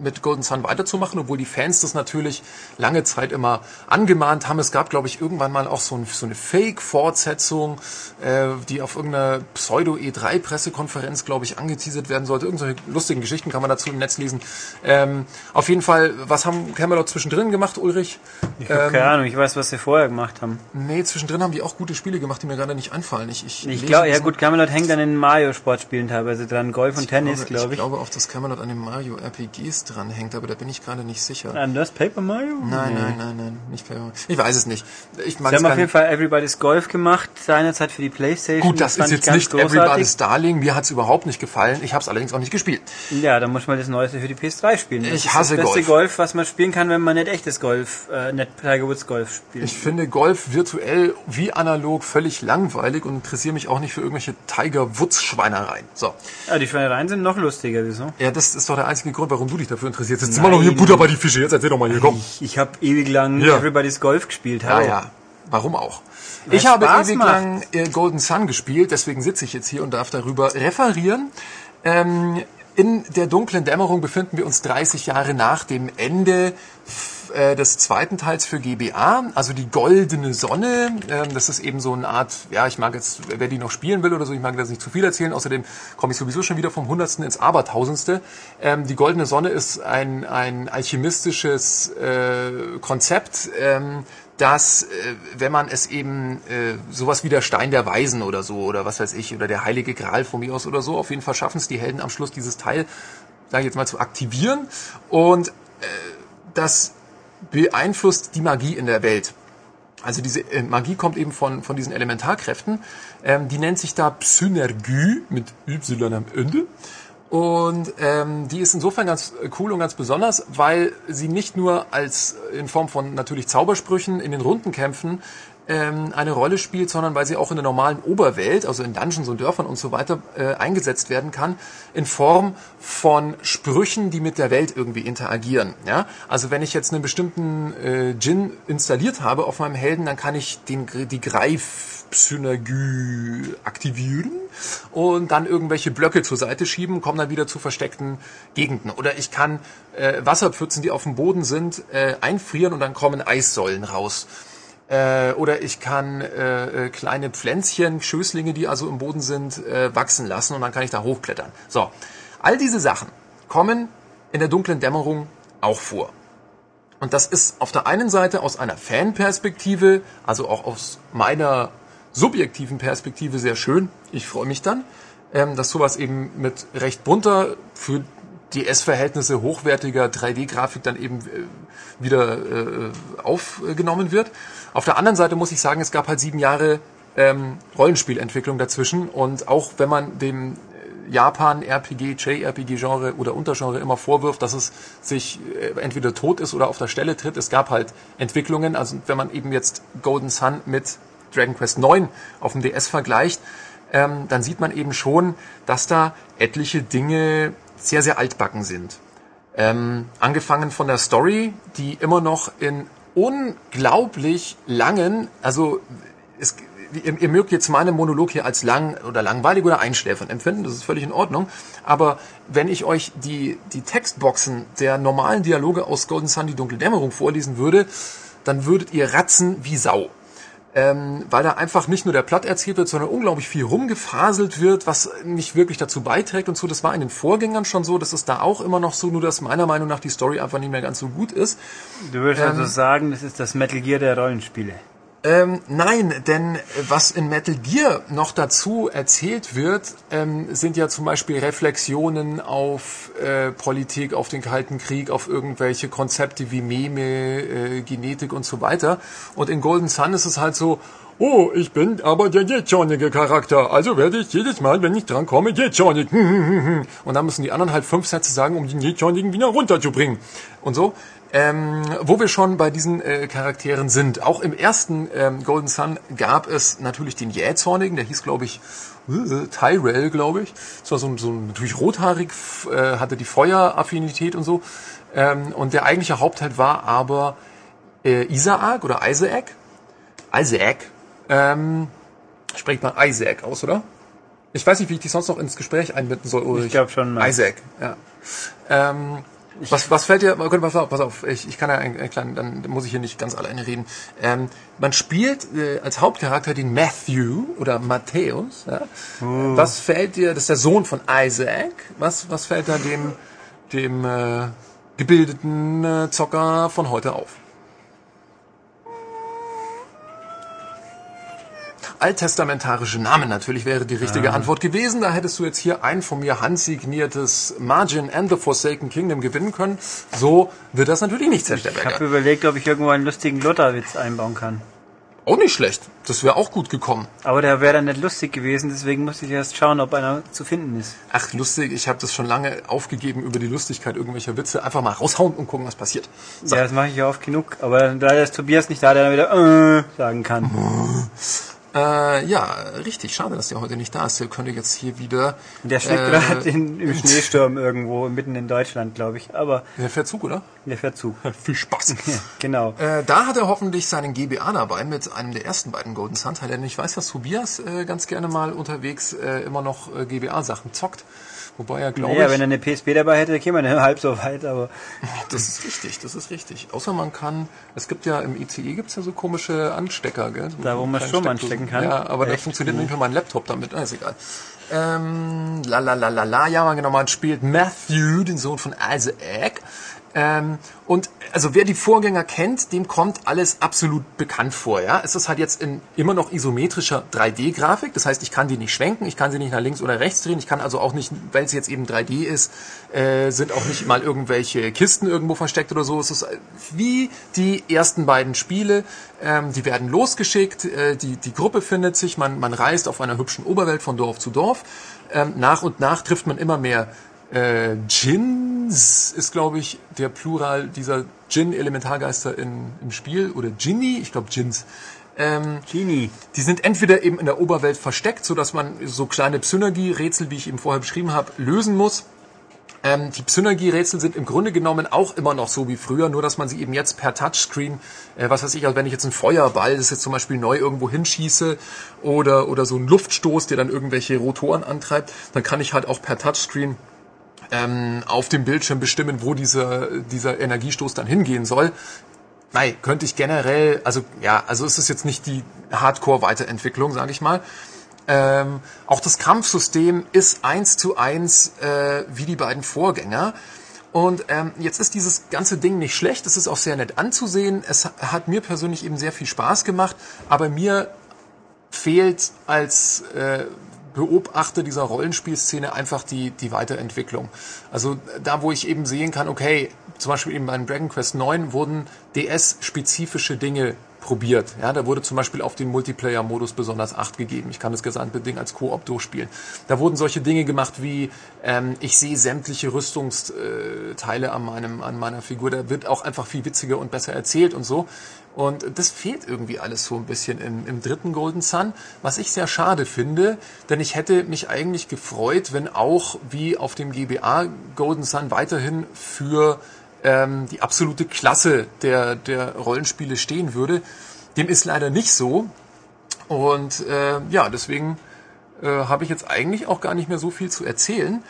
mit Golden Sun weiterzumachen, obwohl die Fans das natürlich lange Zeit immer angemahnt haben. Es gab, glaube ich, irgendwann mal auch so, ein, so eine Fake-Fortsetzung, äh, die auf irgendeiner Pseudo-E3-Pressekonferenz, glaube ich, angeteasert werden sollte. Irgendwelche lustigen Geschichten kann man dazu im Netz lesen. Ähm, auf jeden Fall, was haben Camelot zwischendrin gemacht, Ulrich? Ich habe ähm, keine Ahnung, ich weiß, was sie vorher gemacht haben. Nee, zwischendrin haben die auch gute Spiele gemacht, die mir gerade nicht anfallen. Ich, ich, ich glaube, ja gut, Camelot hängt an den Mario-Sportspielen teilweise dran, Golf und Tennis, glaube ich. Ich glaube auch, dass Camelot an den Mario Mario RPGs dranhängt, aber da bin ich gerade nicht sicher. An das Paper Mario? Nein, nein, nein, nein, nicht Paper Mario. Ich weiß es nicht. Ich Sie haben auf jeden Fall Everybody's Golf gemacht, seinerzeit für die Playstation. Gut, das fand ist jetzt nicht großartig. Everybody's Darling. Mir hat's überhaupt nicht gefallen. Ich habe es allerdings auch nicht gespielt. Ja, dann muss man das Neueste für die PS3 spielen. Das Ich ist hasse das beste Golf. Golf. was man spielen kann, wenn man nicht echtes Golf, äh, nicht Tiger Woods Golf spielt. Ich finde Golf virtuell wie analog völlig langweilig und interessiere mich auch nicht für irgendwelche Tiger Woods Schweinereien. So. ja, die Schweinereien sind noch lustiger, wieso? Ja, das ist doch der einzige Grund, warum du dich dafür interessierst. Jetzt sind wir noch hier Butter bei die Fische. Jetzt erzähl doch mal hier, komm. Ich, ich habe ewig lang Ja. Everybody's Golf gespielt. Ja, Hallo. ja. Warum auch? Weil's Ich habe Spaß ewig macht. lang äh, Golden Sun gespielt, deswegen sitze ich jetzt hier und darf darüber referieren. Ähm, in der dunklen Dämmerung befinden wir uns 30 Jahre nach dem Ende äh, des zweiten Teils für GBA, also die goldene Sonne. Ähm, das ist eben so eine Art, ja, ich mag jetzt, wer die noch spielen will oder so, ich mag das nicht zu viel erzählen. Außerdem komme ich sowieso schon wieder vom Hundertsten ins Abertausendste. Ähm, die goldene Sonne ist ein, ein alchemistisches äh, Konzept, ähm, dass, äh, wenn man es eben äh, sowas wie der Stein der Weisen oder so oder was weiß ich oder der heilige Gral von mir aus oder so, auf jeden Fall schaffen es die Helden am Schluss dieses Teil, sage ich jetzt mal, zu aktivieren und äh, das beeinflusst die Magie in der Welt. Also diese äh, Magie kommt eben von, von diesen Elementarkräften. Ähm, die nennt sich da Psynergie mit Y am Ende. Und ähm, die ist insofern ganz cool und ganz besonders, weil sie nicht nur als in Form von natürlich Zaubersprüchen in den Rundenkämpfen ähm, eine Rolle spielt, sondern weil sie auch in der normalen Oberwelt, also in Dungeons und Dörfern und so weiter, äh, eingesetzt werden kann, in Form von Sprüchen, die mit der Welt irgendwie interagieren. Ja? Also wenn ich jetzt einen bestimmten äh, Djinn installiert habe auf meinem Helden, dann kann ich den, die Greif-Synergie aktivieren und dann irgendwelche Blöcke zur Seite schieben, kommen dann wieder zu versteckten Gegenden. Oder ich kann äh, Wasserpfützen, die auf dem Boden sind, äh, einfrieren und dann kommen Eissäulen raus. Äh, oder ich kann äh, äh, kleine Pflänzchen, Schößlinge, die also im Boden sind, äh, wachsen lassen und dann kann ich da hochklettern. So, all diese Sachen kommen in der dunklen Dämmerung auch vor. Und das ist auf der einen Seite aus einer Fanperspektive, also auch aus meiner subjektiven Perspektive sehr schön. Ich freue mich dann, ähm, dass sowas eben mit recht bunter, für DS-Verhältnisse hochwertiger 3D-Grafik dann eben äh, wieder äh, aufgenommen wird. Auf der anderen Seite muss ich sagen, es gab halt sieben Jahre ähm, Rollenspielentwicklung dazwischen und auch wenn man dem Japan RPG, JRPG Genre oder Untergenre immer vorwirft, dass es sich äh, entweder tot ist oder auf der Stelle tritt. Es gab halt Entwicklungen, also wenn man eben jetzt Golden Sun mit Dragon Quest 9 auf dem DS vergleicht, ähm, dann sieht man eben schon, dass da etliche Dinge sehr, sehr altbacken sind. Ähm, angefangen von der Story, die immer noch in unglaublich langen, also es, ihr, ihr mögt jetzt meinen Monolog hier als lang oder langweilig oder einschläfernd empfinden, das ist völlig in Ordnung. Aber wenn ich euch die, die Textboxen der normalen Dialoge aus Golden Sun, die dunkle Dämmerung vorlesen würde, dann würdet ihr ratzen wie Sau. Ähm, weil da einfach nicht nur der Plot erzählt wird, sondern unglaublich viel rumgefaselt wird, was nicht wirklich dazu beiträgt und so. Das war in den Vorgängern schon so, das ist da auch immer noch so, nur dass meiner Meinung nach die Story einfach nicht mehr ganz so gut ist. Du würdest Ähm, also sagen, das ist das Metal Gear der Rollenspiele. Ähm, nein, denn was in Metal Gear noch dazu erzählt wird, ähm, sind ja zum Beispiel Reflexionen auf äh, Politik, auf den Kalten Krieg, auf irgendwelche Konzepte wie Meme, äh, Genetik und so weiter. Und in Golden Sun ist es halt so, oh, ich bin aber der jetschornige Charakter, also werde ich jedes Mal, wenn ich dran komme, jetschornig. Und dann müssen die anderen halt fünf Sätze sagen, um den jetschornigen wieder runterzubringen. Und so. Ähm, wo wir schon bei diesen äh, Charakteren sind. Auch im ersten ähm, Golden Sun gab es natürlich den Jähzornigen, der hieß, glaube ich, äh, Tyrell, glaube ich. Das war so, ein- so ein, natürlich rothaarig, äh, hatte die Feueraffinität und so. Ähm, und der eigentliche Hauptheld war aber äh, Isaac oder Isaac. Isaac. Ähm, spricht man Isaac aus, oder? Ich weiß nicht, wie ich dich sonst noch ins Gespräch einbinden soll, Ulrich. Ich glaub schon, Max. Isaac, ja. Ähm, was, was fällt dir, Gott, pass auf, pass auf, ich, ich kann ja einen, einen kleinen, dann muss ich hier nicht ganz alleine reden. Ähm, man spielt äh, als Hauptcharakter den Matthew oder Matthäus. Ja? Was fällt dir, das ist der Sohn von Isaac, was, was fällt da dem, dem äh, gebildeten äh, Zocker von heute auf? Alttestamentarische Namen natürlich wäre die richtige Antwort gewesen. Da hättest du jetzt hier ein von mir handsigniertes Margin and the Forsaken Kingdom gewinnen können. So wird das natürlich nicht, Herr Ich habe überlegt, ob ich irgendwo einen lustigen Lutherwitz einbauen kann. Auch nicht schlecht. Das wäre auch gut gekommen. Aber der wäre dann nicht lustig gewesen, deswegen musste ich erst schauen, ob einer zu finden ist. Ach, lustig, ich habe das schon lange aufgegeben über die Lustigkeit irgendwelcher Witze. Einfach mal raushauen und gucken, was passiert. So. Ja, das mache ich ja oft genug. Aber leider ist Tobias nicht da, der dann wieder äh, sagen kann. Äh, ja, richtig. Schade, dass der heute nicht da ist. Der könnte jetzt hier wieder... Der steckt äh, gerade im Schneesturm irgendwo, mitten in Deutschland, glaube ich. Aber Der fährt Zug, oder? der fährt Zug. Viel Spaß. Genau. Äh, da hat er hoffentlich seinen GBA dabei mit einem der ersten beiden Golden Sun Teile. Denn ich weiß, dass Tobias äh, ganz gerne mal unterwegs äh, immer noch äh, GBA-Sachen zockt. Wobei er, glaube Naja, ich... wenn er eine PSP dabei hätte, käme man halb so weit, aber Das ist richtig, das ist richtig. Außer man kann, es gibt ja im ICE gibt's ja so komische Anstecker, gell? So Da, wo man Strom anstecken kann? Ja, aber da Echt? funktioniert nicht mehr mein Laptop damit. Ah, ist egal. Ähm, la la la la la, ja, man genau, man spielt Matthew, den Sohn von Isaac. Ähm, und also wer die Vorgänger kennt, dem kommt alles absolut bekannt vor. Ja, es ist halt jetzt in immer noch isometrischer 3D-Grafik. Das heißt, ich kann die nicht schwenken, ich kann sie nicht nach links oder rechts drehen. Ich kann also auch nicht, weil sie jetzt eben 3D ist, äh, sind auch nicht mal irgendwelche Kisten irgendwo versteckt oder so. Es ist äh, wie die ersten beiden Spiele. Ähm, die werden losgeschickt, äh, die die Gruppe findet sich, man man reist auf einer hübschen Oberwelt von Dorf zu Dorf. Ähm, nach und nach trifft man immer mehr äh, Djinns ist, glaube ich, der Plural dieser Djinn-Elementargeister in, im Spiel. Oder Djinni, ich glaube Djinns. Ähm, Genie. die sind entweder eben in der Oberwelt versteckt, so dass man so kleine Psynergie-Rätsel, wie ich eben vorher beschrieben habe, lösen muss. Ähm, die Psynergie-Rätsel sind im Grunde genommen auch immer noch so wie früher, nur dass man sie eben jetzt per Touchscreen, äh, was weiß ich, also wenn ich jetzt einen Feuerball, das jetzt zum Beispiel neu irgendwo hinschieße oder, oder so einen Luftstoß, der dann irgendwelche Rotoren antreibt, dann kann ich halt auch per Touchscreen ähm, auf dem Bildschirm bestimmen, wo dieser, dieser Energiestoß dann hingehen soll. Nein, könnte ich generell, also ja, also es ist jetzt nicht die Hardcore-Weiterentwicklung, sage ich mal. Ähm, auch das Kampfsystem ist eins zu eins äh, wie die beiden Vorgänger. Und ähm, jetzt ist dieses ganze Ding nicht schlecht, es ist auch sehr nett anzusehen. Es ha- hat mir persönlich eben sehr viel Spaß gemacht, aber mir fehlt als äh, Beobachter dieser Rollenspielszene einfach die, die Weiterentwicklung. Also da, wo ich eben sehen kann, okay, zum Beispiel eben beim Dragon Quest 9 wurden DS-spezifische Dinge probiert. Ja, da wurde zum Beispiel auf den Multiplayer-Modus besonders Acht gegeben. Ich kann das gesamte Ding als Koop durchspielen. Da wurden solche Dinge gemacht wie, ähm, ich sehe sämtliche Rüstungsteile an, meinem, an meiner Figur. Da wird auch einfach viel witziger und besser erzählt und so. Und das fehlt irgendwie alles so ein bisschen im, im dritten Golden Sun, was ich sehr schade finde, denn ich hätte mich eigentlich gefreut, wenn auch wie auf dem GBA Golden Sun weiterhin für ähm, die absolute Klasse der, der Rollenspiele stehen würde. Dem ist leider nicht so. Und äh, ja, deswegen äh, habe ich jetzt eigentlich auch gar nicht mehr so viel zu erzählen.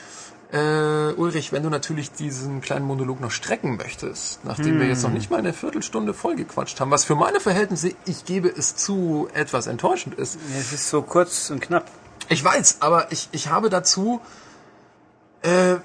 Äh, Ulrich, wenn du natürlich diesen kleinen Monolog noch strecken möchtest, nachdem wir jetzt noch nicht mal eine Viertelstunde vollgequatscht haben, was für meine Verhältnisse, ich gebe es zu, etwas enttäuschend ist. Es ist so kurz und knapp. Ich weiß, aber ich, ich habe dazu äh,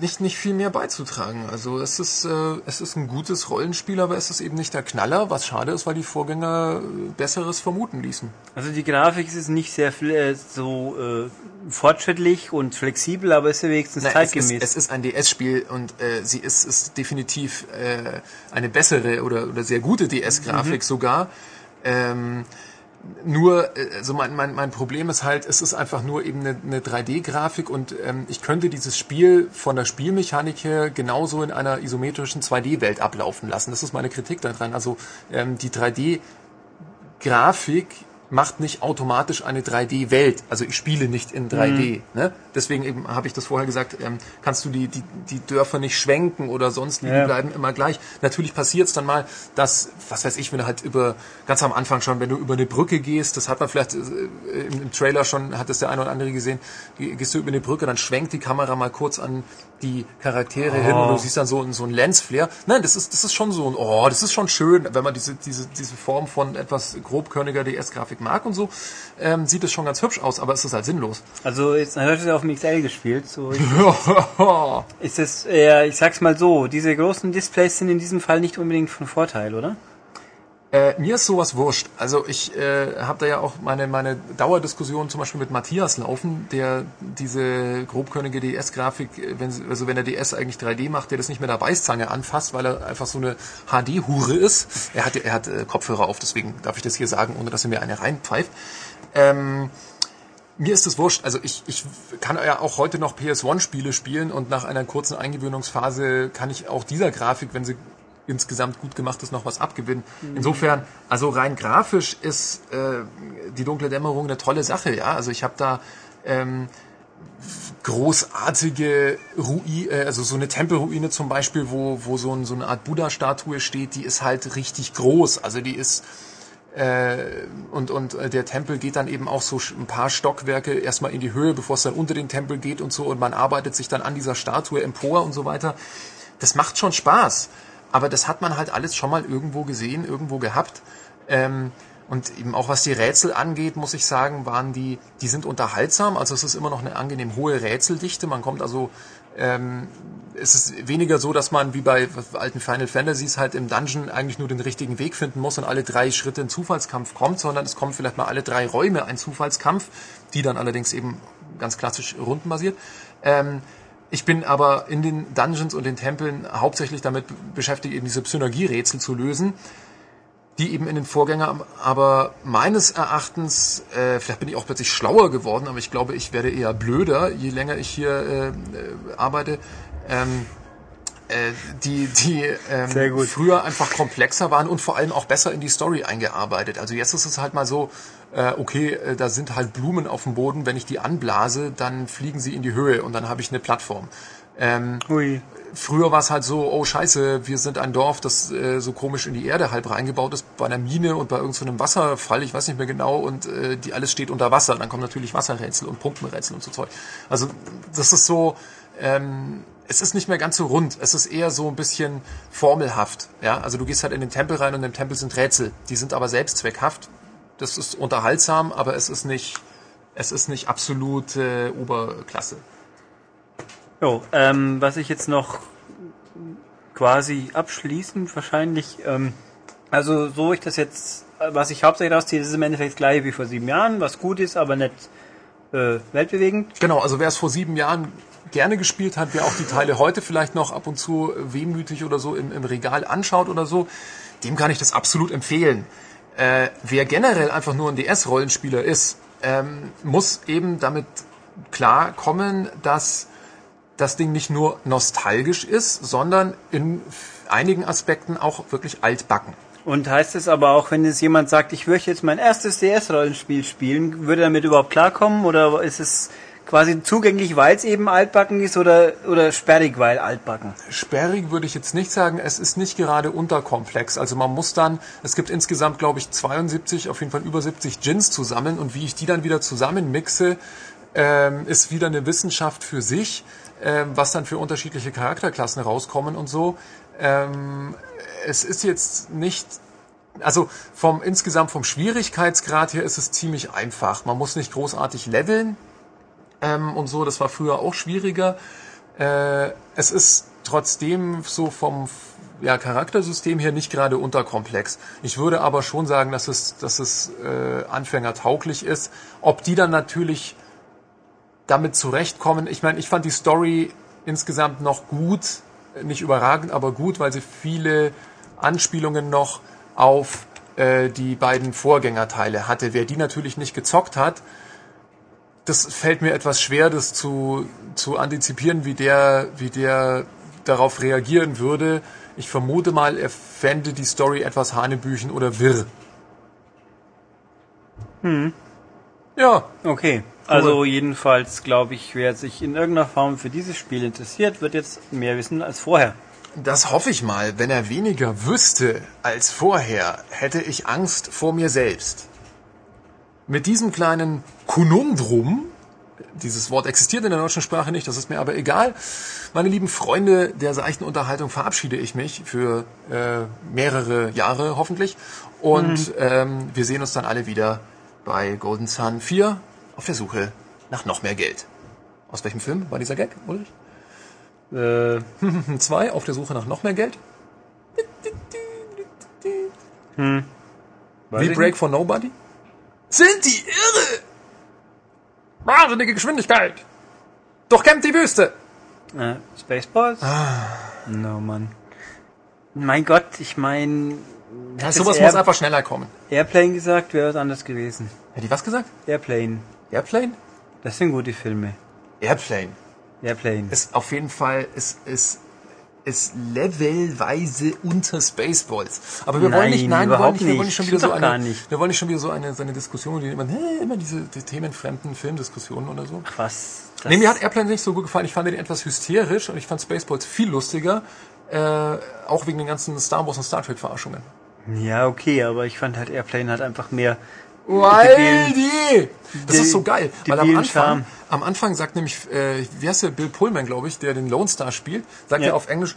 nicht, nicht viel mehr beizutragen. Also es ist, äh, es ist ein gutes Rollenspiel, aber es ist eben nicht der Knaller, was schade ist, weil die Vorgänger äh, Besseres vermuten ließen. Also die Grafik ist nicht sehr viel, äh, so äh, fortschrittlich und flexibel, aber ist ja wenigstens Nein, es, zeitgemäß. ist, es ist ein DS-Spiel und äh, sie ist, ist definitiv äh, eine bessere oder, oder sehr gute DS-Grafik sogar. Ähm, nur, äh, also mein, mein, mein Problem ist halt, es ist einfach nur eben eine, eine 3D-Grafik und ähm, ich könnte dieses Spiel von der Spielmechanik her genauso in einer isometrischen 2D-Welt ablaufen lassen. Das ist meine Kritik daran. Also ähm, die 3D-Grafik macht nicht automatisch eine 3D-Welt. Also ich spiele nicht in 3D. Ne? Deswegen eben habe ich das vorher gesagt, ähm, kannst du die, die, die Dörfer nicht schwenken oder sonst, wie, Ja. die bleiben immer gleich. Natürlich passiert es dann mal, dass, was weiß ich, wenn du halt über, ganz am Anfang schon, wenn du über eine Brücke gehst, das hat man vielleicht äh, im, im Trailer schon, hat es der eine oder andere gesehen, geh- gehst du über eine Brücke, dann schwenkt die Kamera mal kurz an die Charaktere hin und du siehst dann so, so ein Lensflare. Nein, das ist, das ist schon so ein, oh, das ist schon schön, wenn man diese, diese, diese Form von etwas grobkörniger DS-Grafik mag und so, ähm, sieht es schon ganz hübsch aus, aber es ist halt sinnlos. also jetzt du ja auf dem XL gespielt, so ich, ist es eher, ich sag's mal so, diese großen Displays sind in diesem Fall nicht unbedingt von Vorteil, oder? Äh, mir ist sowas wurscht. Also ich äh, habe da ja auch meine, meine Dauerdiskussion zum Beispiel mit Matthias laufen, der diese grobkörnige DS-Grafik, äh, wenn, also wenn der DS eigentlich 3D macht, der das nicht mit der Beißzange anfasst, weil er einfach so eine HD-Hure ist. Er hat, er hat äh, Kopfhörer auf, deswegen darf ich das hier sagen, ohne dass er mir eine reinpfeift. Ähm, mir ist es wurscht. Also ich, ich kann ja auch heute noch PS1-Spiele spielen und nach einer kurzen Eingewöhnungsphase kann ich auch dieser Grafik, wenn sie insgesamt gut gemacht ist, noch was abgewinnen. Insofern, also rein grafisch ist äh, die dunkle Dämmerung eine tolle Sache, ja. Also ich habe da ähm, großartige Ruine, äh, also so eine Tempelruine zum Beispiel, wo, wo so, ein, so eine Art Buddha-Statue steht, die ist halt richtig groß. Also die ist äh, und, und äh, der Tempel geht dann eben auch so ein paar Stockwerke erstmal in die Höhe, bevor es dann unter den Tempel geht und so und man arbeitet sich dann an dieser Statue empor und so weiter. Das macht schon Spaß, aber das hat man halt alles schon mal irgendwo gesehen, irgendwo gehabt. Ähm, und eben auch was die Rätsel angeht, muss ich sagen, waren die, die sind unterhaltsam. Also es ist immer noch eine angenehm hohe Rätseldichte. Man kommt also ähm, es ist weniger so, dass man wie bei alten Final Fantasies halt im Dungeon eigentlich nur den richtigen Weg finden muss und alle drei Schritte ein Zufallskampf kommt, sondern es kommt vielleicht mal alle drei Räume ein Zufallskampf, die dann allerdings eben ganz klassisch rundenbasiert. Ähm, ich bin aber in den Dungeons und den Tempeln hauptsächlich damit beschäftigt, eben diese Synergierätsel zu lösen die eben in den Vorgänger, aber meines Erachtens, äh, vielleicht bin ich auch plötzlich schlauer geworden, aber ich glaube, ich werde eher blöder, je länger ich hier äh, äh, arbeite. Ähm, äh, die die ähm, früher einfach komplexer waren und vor allem auch besser in die Story eingearbeitet. Also jetzt ist es halt mal so, äh, okay, äh, da sind halt Blumen auf dem Boden, wenn ich die anblase, dann fliegen sie in die Höhe und dann habe ich eine Plattform. Ähm, Ui früher war es halt so, oh scheiße, wir sind ein Dorf, das äh, so komisch in die Erde halb reingebaut ist, bei einer Mine und bei irgendeinem so Wasserfall, ich weiß nicht mehr genau, und äh, die alles steht unter Wasser. Dann kommen natürlich Wasserrätsel und Pumpenrätsel und so Zeug. Also das ist so, ähm, es ist nicht mehr ganz so rund. Es ist eher so ein bisschen formelhaft. Ja, also du gehst halt in den Tempel rein und im Tempel sind Rätsel. Die sind aber selbstzweckhaft. Das ist unterhaltsam, aber es ist nicht, es ist nicht absolut äh, Oberklasse. Jo, ähm, was ich jetzt noch quasi abschließend wahrscheinlich, ähm, also so ich das jetzt, was ich hauptsächlich rausziehe, ist im Endeffekt das gleiche wie vor sieben Jahren, was gut ist, aber nicht äh, weltbewegend. Genau, also wer es vor sieben Jahren gerne gespielt hat, wer auch die Teile heute vielleicht noch ab und zu wehmütig oder so im, im Regal anschaut oder so, dem kann ich das absolut empfehlen. Äh, wer generell einfach nur ein DS-Rollenspieler ist, ähm, muss eben damit klarkommen, dass das Ding nicht nur nostalgisch ist, sondern in einigen Aspekten auch wirklich altbacken. Und heißt es aber auch, wenn jetzt jemand sagt, ich möchte jetzt mein erstes DS-Rollenspiel spielen, würde damit überhaupt klarkommen oder ist es quasi zugänglich, weil es eben altbacken ist oder, oder sperrig, weil altbacken? Sperrig würde ich jetzt nicht sagen. Es ist nicht gerade unterkomplex. Also man muss dann, es gibt insgesamt, glaube ich, 72, auf jeden Fall über 70 Gins zusammen und wie ich die dann wieder zusammenmixe, ähm, ist wieder eine Wissenschaft für sich ähm, was dann für unterschiedliche Charakterklassen rauskommen und so. Ähm, es ist jetzt nicht also vom insgesamt vom Schwierigkeitsgrad her ist es ziemlich einfach. Man muss nicht großartig leveln ähm, und so. Das war früher auch schwieriger. Äh, es ist trotzdem so vom ja, Charaktersystem her nicht gerade unterkomplex. Ich würde aber schon sagen, dass es, dass es äh, anfängertauglich ist. Ob die dann natürlich damit zurechtkommen. Ich meine, ich fand die Story insgesamt noch gut, nicht überragend, aber gut, weil sie viele Anspielungen noch auf äh, die beiden Vorgängerteile hatte. Wer die natürlich nicht gezockt hat, das fällt mir etwas schwer, das zu, zu antizipieren, wie der, wie der darauf reagieren würde. Ich vermute mal, er fände die Story etwas Hanebüchen oder wirr. Hm. Ja. Okay. Also jedenfalls glaube ich, wer sich in irgendeiner Form für dieses Spiel interessiert, wird jetzt mehr wissen als vorher. Das hoffe ich mal. Wenn er weniger wüsste als vorher, hätte ich Angst vor mir selbst. Mit diesem kleinen Konundrum, dieses Wort existiert in der deutschen Sprache nicht, das ist mir aber egal. Meine lieben Freunde der seichten Unterhaltung verabschiede ich mich für äh, mehrere Jahre hoffentlich. Und mhm. ähm, wir sehen uns dann alle wieder bei Golden Sun 4 auf der Suche nach noch mehr Geld. Aus welchem Film war dieser Gag, Ulrich? Äh. Zwei, auf der Suche nach noch mehr Geld? Hm. Ich Break for Nobody? Sind die irre? Wahnsinnige Geschwindigkeit. Durchkämmt die Wüste. Äh, Spaceballs? No, Mann. Mein Gott, ich meine... Ja, sowas muss einfach schneller kommen. Airplane gesagt, wäre was anderes gewesen. Hätte ich was gesagt? Airplane. Airplane? Das sind gute Filme. Airplane. Airplane. Ist auf jeden Fall, ist, ist, ist levelweise unter Spaceballs. Aber wir wollen Nein, nicht, nein, wir wollen nicht, wir wollen nicht. schon wieder so eine, nicht. wir wollen nicht schon wieder so eine, so eine Diskussion, die immer, hä, immer diese die themenfremden Filmdiskussionen oder so. Was? Nee, mir hat Airplane nicht so gut gefallen. Ich fand den etwas hysterisch und ich fand Spaceballs viel lustiger. Äh, auch wegen den ganzen Star Wars und Star Trek Verarschungen. Ja, okay, aber ich fand halt Airplane hat einfach mehr... Weil die! Das ist so geil. Weil am Anfang, am Anfang sagt nämlich, äh, wie heißt der, Bill Pullman, glaube ich, der den Lone Star spielt, sagt Ja. er auf Englisch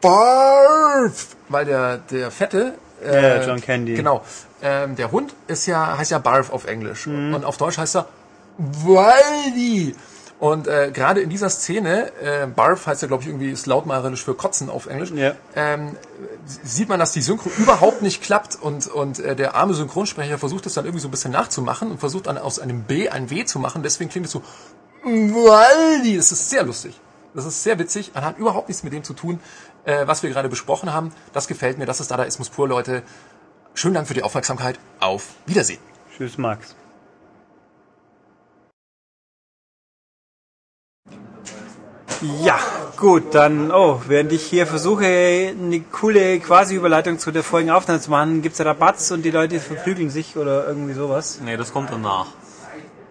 Barf! Weil der, der Fette, äh, Ja, John Candy. Genau. Ähm, der Hund ist ja, heißt ja Barf auf Englisch. Mhm. Und auf Deutsch heißt er Waldi. Und äh, gerade in dieser Szene, äh, Barf heißt ja, glaube ich, irgendwie ist lautmalerisch für Kotzen auf Englisch, Ja. ähm, sieht man, dass die Synchro überhaupt nicht klappt und, und äh, der arme Synchronsprecher versucht es dann irgendwie so ein bisschen nachzumachen und versucht dann aus einem B ein W zu machen. Deswegen klingt es so. Das ist sehr lustig. Das ist sehr witzig. Man hat überhaupt nichts mit dem zu tun, äh, was wir gerade besprochen haben. Das gefällt mir. Das ist Dadaismus pur, Leute. Schönen Dank für die Aufmerksamkeit. Auf Wiedersehen. Tschüss, Max. Ja, gut, dann, oh, während ich hier versuche, eine coole Quasi-Überleitung zu der vorigen Aufnahme zu machen, gibt's Rabatz und die Leute verprügeln sich oder irgendwie sowas. Nee, das kommt danach.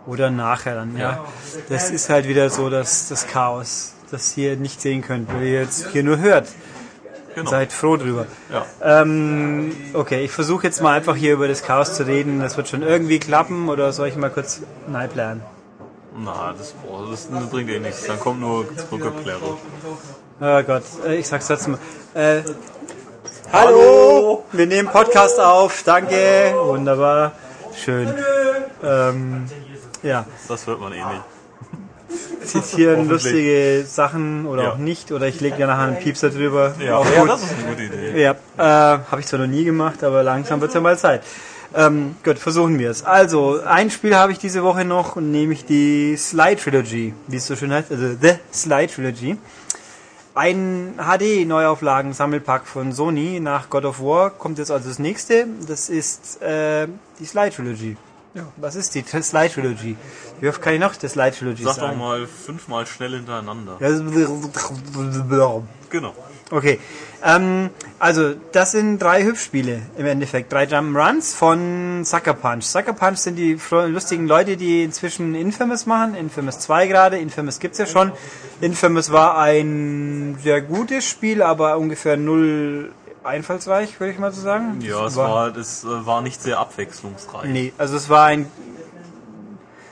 Oder nachher dann, ja. Das ist halt wieder so das, das Chaos, das ihr nicht sehen könnt, weil ihr jetzt hier nur hört. Genau. Seid froh drüber. Ja. Ähm, okay, ich versuche jetzt mal einfach hier über das Chaos zu reden. Das wird schon irgendwie klappen oder soll ich mal kurz nein planen? Na, das, boah, das bringt eh nichts. Dann kommt nur Zuckerplärre. Oh Gott, äh, ich sag's trotzdem mal. Äh, hallo, wir nehmen Podcast auf. Danke, wunderbar, schön. Ähm, ja, Das hört man eh nicht. zitieren lustige Sachen oder Ja. auch nicht. Oder ich lege ja nachher einen Piepser drüber. Ja, ja gut. das ist eine gute Idee. Ja, äh, habe ich zwar noch nie gemacht, aber langsam wird's ja mal Zeit. Ähm, gut, versuchen wir es. Also, ein Spiel habe ich diese Woche noch und nehme ich die Sly Trilogy, wie es so schön heißt, also The Sly Trilogy. Ein HD-Neuauflagen-Sammelpack von Sony nach God of War kommt jetzt also das nächste. Das ist äh, die Sly Trilogy. Ja. Was ist die Sly Trilogy? Wie oft kann ich noch die Sly Trilogy Sag doch sagen? mal fünfmal schnell hintereinander. Ja. Genau. Okay, ähm, also das sind drei Hüpfspiele im Endeffekt, drei Jump'n'Runs von Sucker Punch. Sucker Punch sind die lustigen Leute, die inzwischen Infamous machen, Infamous 2 gerade, Infamous gibt's ja schon. Infamous war ein sehr gutes Spiel, aber ungefähr null einfallsreich, würde ich mal so sagen. Ja, es war, es äh, war nicht sehr abwechslungsreich. Nee, also es war ein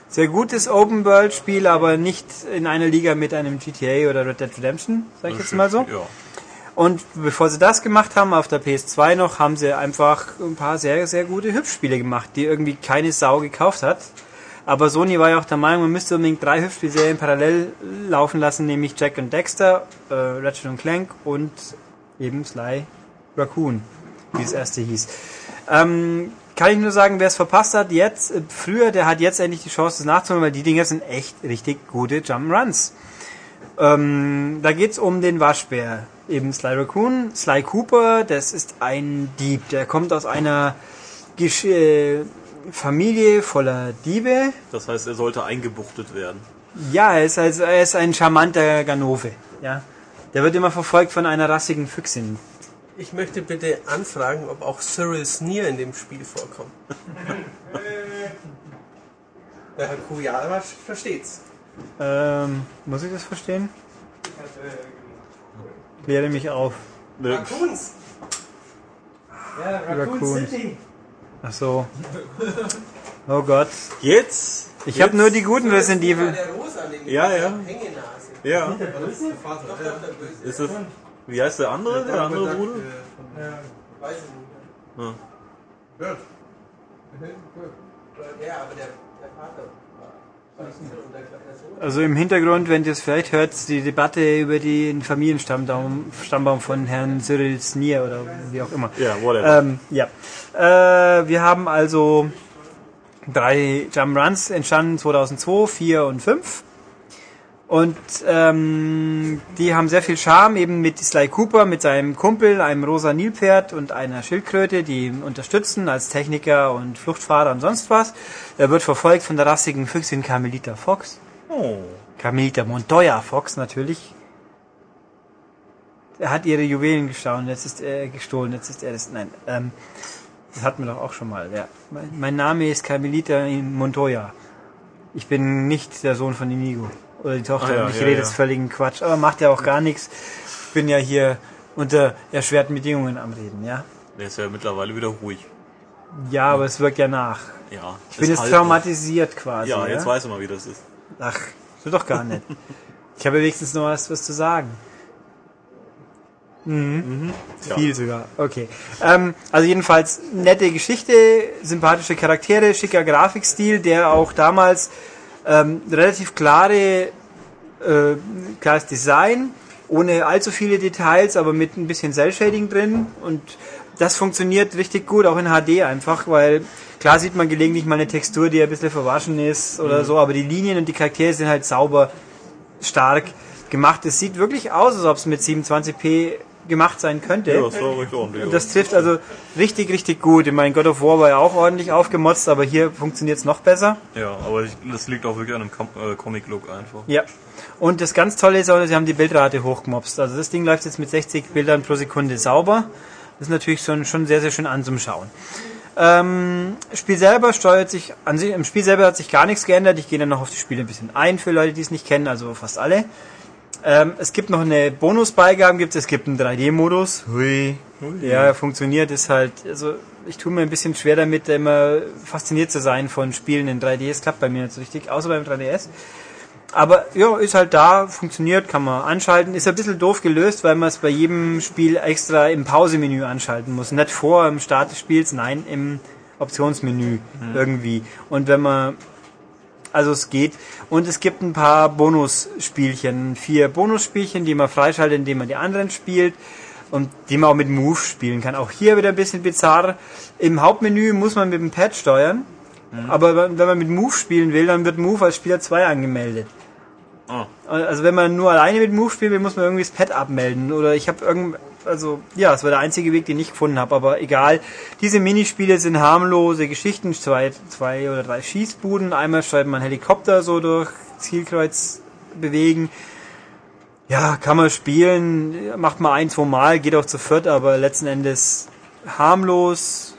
sehr gutes Open-World-Spiel, aber nicht in einer Liga mit einem GTA oder Red Dead Redemption, sag ich jetzt mal so. Ja. Und bevor sie das gemacht haben, auf der PS2 noch, haben sie einfach ein paar sehr, sehr gute Hüpfspiele gemacht, die irgendwie keine Sau gekauft hat. Aber Sony war ja auch der Meinung, man müsste unbedingt drei Hüpfspielserien parallel laufen lassen, nämlich Jack und Dexter, äh, Ratchet und Clank und eben Sly Raccoon, wie das erste hieß. Ähm, kann ich nur sagen, wer es verpasst hat, jetzt, äh, früher, der hat jetzt endlich die Chance, das nachzuholen, weil die Dinger sind echt richtig gute Jump'n'Runs. Ähm, da geht's um den Waschbär. Eben Sly Raccoon. Sly Cooper, das ist ein Dieb. Der kommt aus einer Gesch äh, Familie voller Diebe. Das heißt, er sollte eingebuchtet werden. Ja, er ist, also, er ist ein charmanter Ganove. Ja. Der wird immer verfolgt von einer rassigen Füchsin. Ich möchte bitte anfragen, ob auch Cyril Sneer in dem Spiel vorkommt. Der Herr Kujala versteht's. Ähm, muss ich das verstehen? Kläre mich auf. Raccoons! Ja, Raccoons. Ach so. Oh Gott. Jetzt? Ich habe nur die guten Resident Evil. Ja, ja. Hängenase. Ja. Ist das, wie heißt der andere, der andere Bruder? Weiß ich nicht. Ja. Ja, aber der, der Vater. Also im Hintergrund, wenn ihr es vielleicht hört, die Debatte über den Familienstammbaum Stammbaum von Herrn Cyril Snier oder wie auch immer. Ja, whatever. Ähm, ja. Äh, wir haben also drei Jump Runs entstanden 2002, 4 und 5. Und ähm, die haben sehr viel Charme, eben mit Sly Cooper, mit seinem Kumpel, einem rosa Nilpferd und einer Schildkröte, die ihn unterstützen als Techniker und Fluchtfahrer und sonst was. Er wird verfolgt von der rassigen Füchsin Carmelita Fox. Oh. Carmelita Montoya Fox natürlich. Er hat ihre Juwelen gestohlen, jetzt ist er gestohlen, jetzt ist er das. Nein, ähm, das hatten wir doch auch schon mal. Ja. Mein, mein Name ist Carmelita Montoya. Ich bin nicht der Sohn von Inigo. Oder die Tochter. Ah, ja, und ich ja, rede ja. jetzt völligen Quatsch. Aber macht ja auch gar nichts. Ich bin ja hier unter erschwerten Bedingungen am Reden, ja. Der ist ja mittlerweile wieder ruhig. Ja, aber es wirkt ja nach. Ja. Ich bin jetzt traumatisiert quasi. Ja, jetzt weiß er mal, wie das ist. Ach, so doch gar nicht. Ich habe wenigstens noch was, was zu sagen. Ja. Viel sogar. Okay. Ähm, also jedenfalls nette Geschichte, sympathische Charaktere, schicker Grafikstil, der auch damals ähm, relativ klare, äh, klares Design, ohne allzu viele Details, aber mit ein bisschen Cell-Shading drin und das funktioniert richtig gut, auch in HD einfach, weil klar sieht man gelegentlich mal eine Textur, die ein bisschen verwaschen ist oder so, aber die Linien und die Charaktere sind halt sauber, stark gemacht. Es sieht wirklich aus, als ob es mit 27p gemacht sein könnte. Ja, das war recht ordentlich. Und das trifft also richtig, richtig gut. Ich meine, God of War war ja auch ordentlich aufgemotzt, aber hier funktioniert es noch besser. ja, aber ich, das liegt auch wirklich an dem Com äh, Comic-Look einfach. Ja. Und das ganz Tolle ist auch, sie haben die Bildrate hochgemobst. Also das Ding läuft jetzt mit 60 Bildern pro Sekunde sauber. Das ist natürlich schon, schon sehr, sehr schön anzuschauen. Ähm, Spiel selber steuert sich, an sich, im Spiel selber hat sich gar nichts geändert. Ich gehe dann noch auf die Spiele ein bisschen ein für Leute, die es nicht kennen, also fast alle. Ähm, es gibt noch eine Bonusbeigabe, gibt es gibt einen 3D-Modus. Hui. Der funktioniert, ist halt, also ich tue mir ein bisschen schwer damit, immer fasziniert zu sein von Spielen in 3D. Es klappt bei mir nicht so richtig, außer beim 3DS. Aber ja, ist halt da, funktioniert, kann man anschalten. Ist ein bisschen doof gelöst, weil man es bei jedem Spiel extra im Pausemenü anschalten muss. Nicht vor im Start des Spiels, nein, im Optionsmenü irgendwie. Und wenn man also es geht. Und es gibt ein paar Bonusspielchen. Vier Bonusspielchen, die man freischaltet, indem man die anderen spielt. Und die man auch mit Move spielen kann. Auch hier wieder ein bisschen bizarr. Im Hauptmenü muss man mit dem Pad steuern. Aber wenn man mit Move spielen will, dann wird Move als Spieler 2 angemeldet. Ah. Also wenn man nur alleine mit Move spielen will, muss man irgendwie das Pad abmelden. Oder ich habe irgend, also ja, es war der einzige Weg, den ich gefunden habe. Aber egal. Diese Minispiele sind harmlose Geschichten. Zwei, zwei oder drei Schießbuden. Einmal steuert man Helikopter so durch Zielkreuz bewegen. Ja, kann man spielen. Macht man ein, zwei Mal, geht auch zu viert, aber letzten Endes harmlos,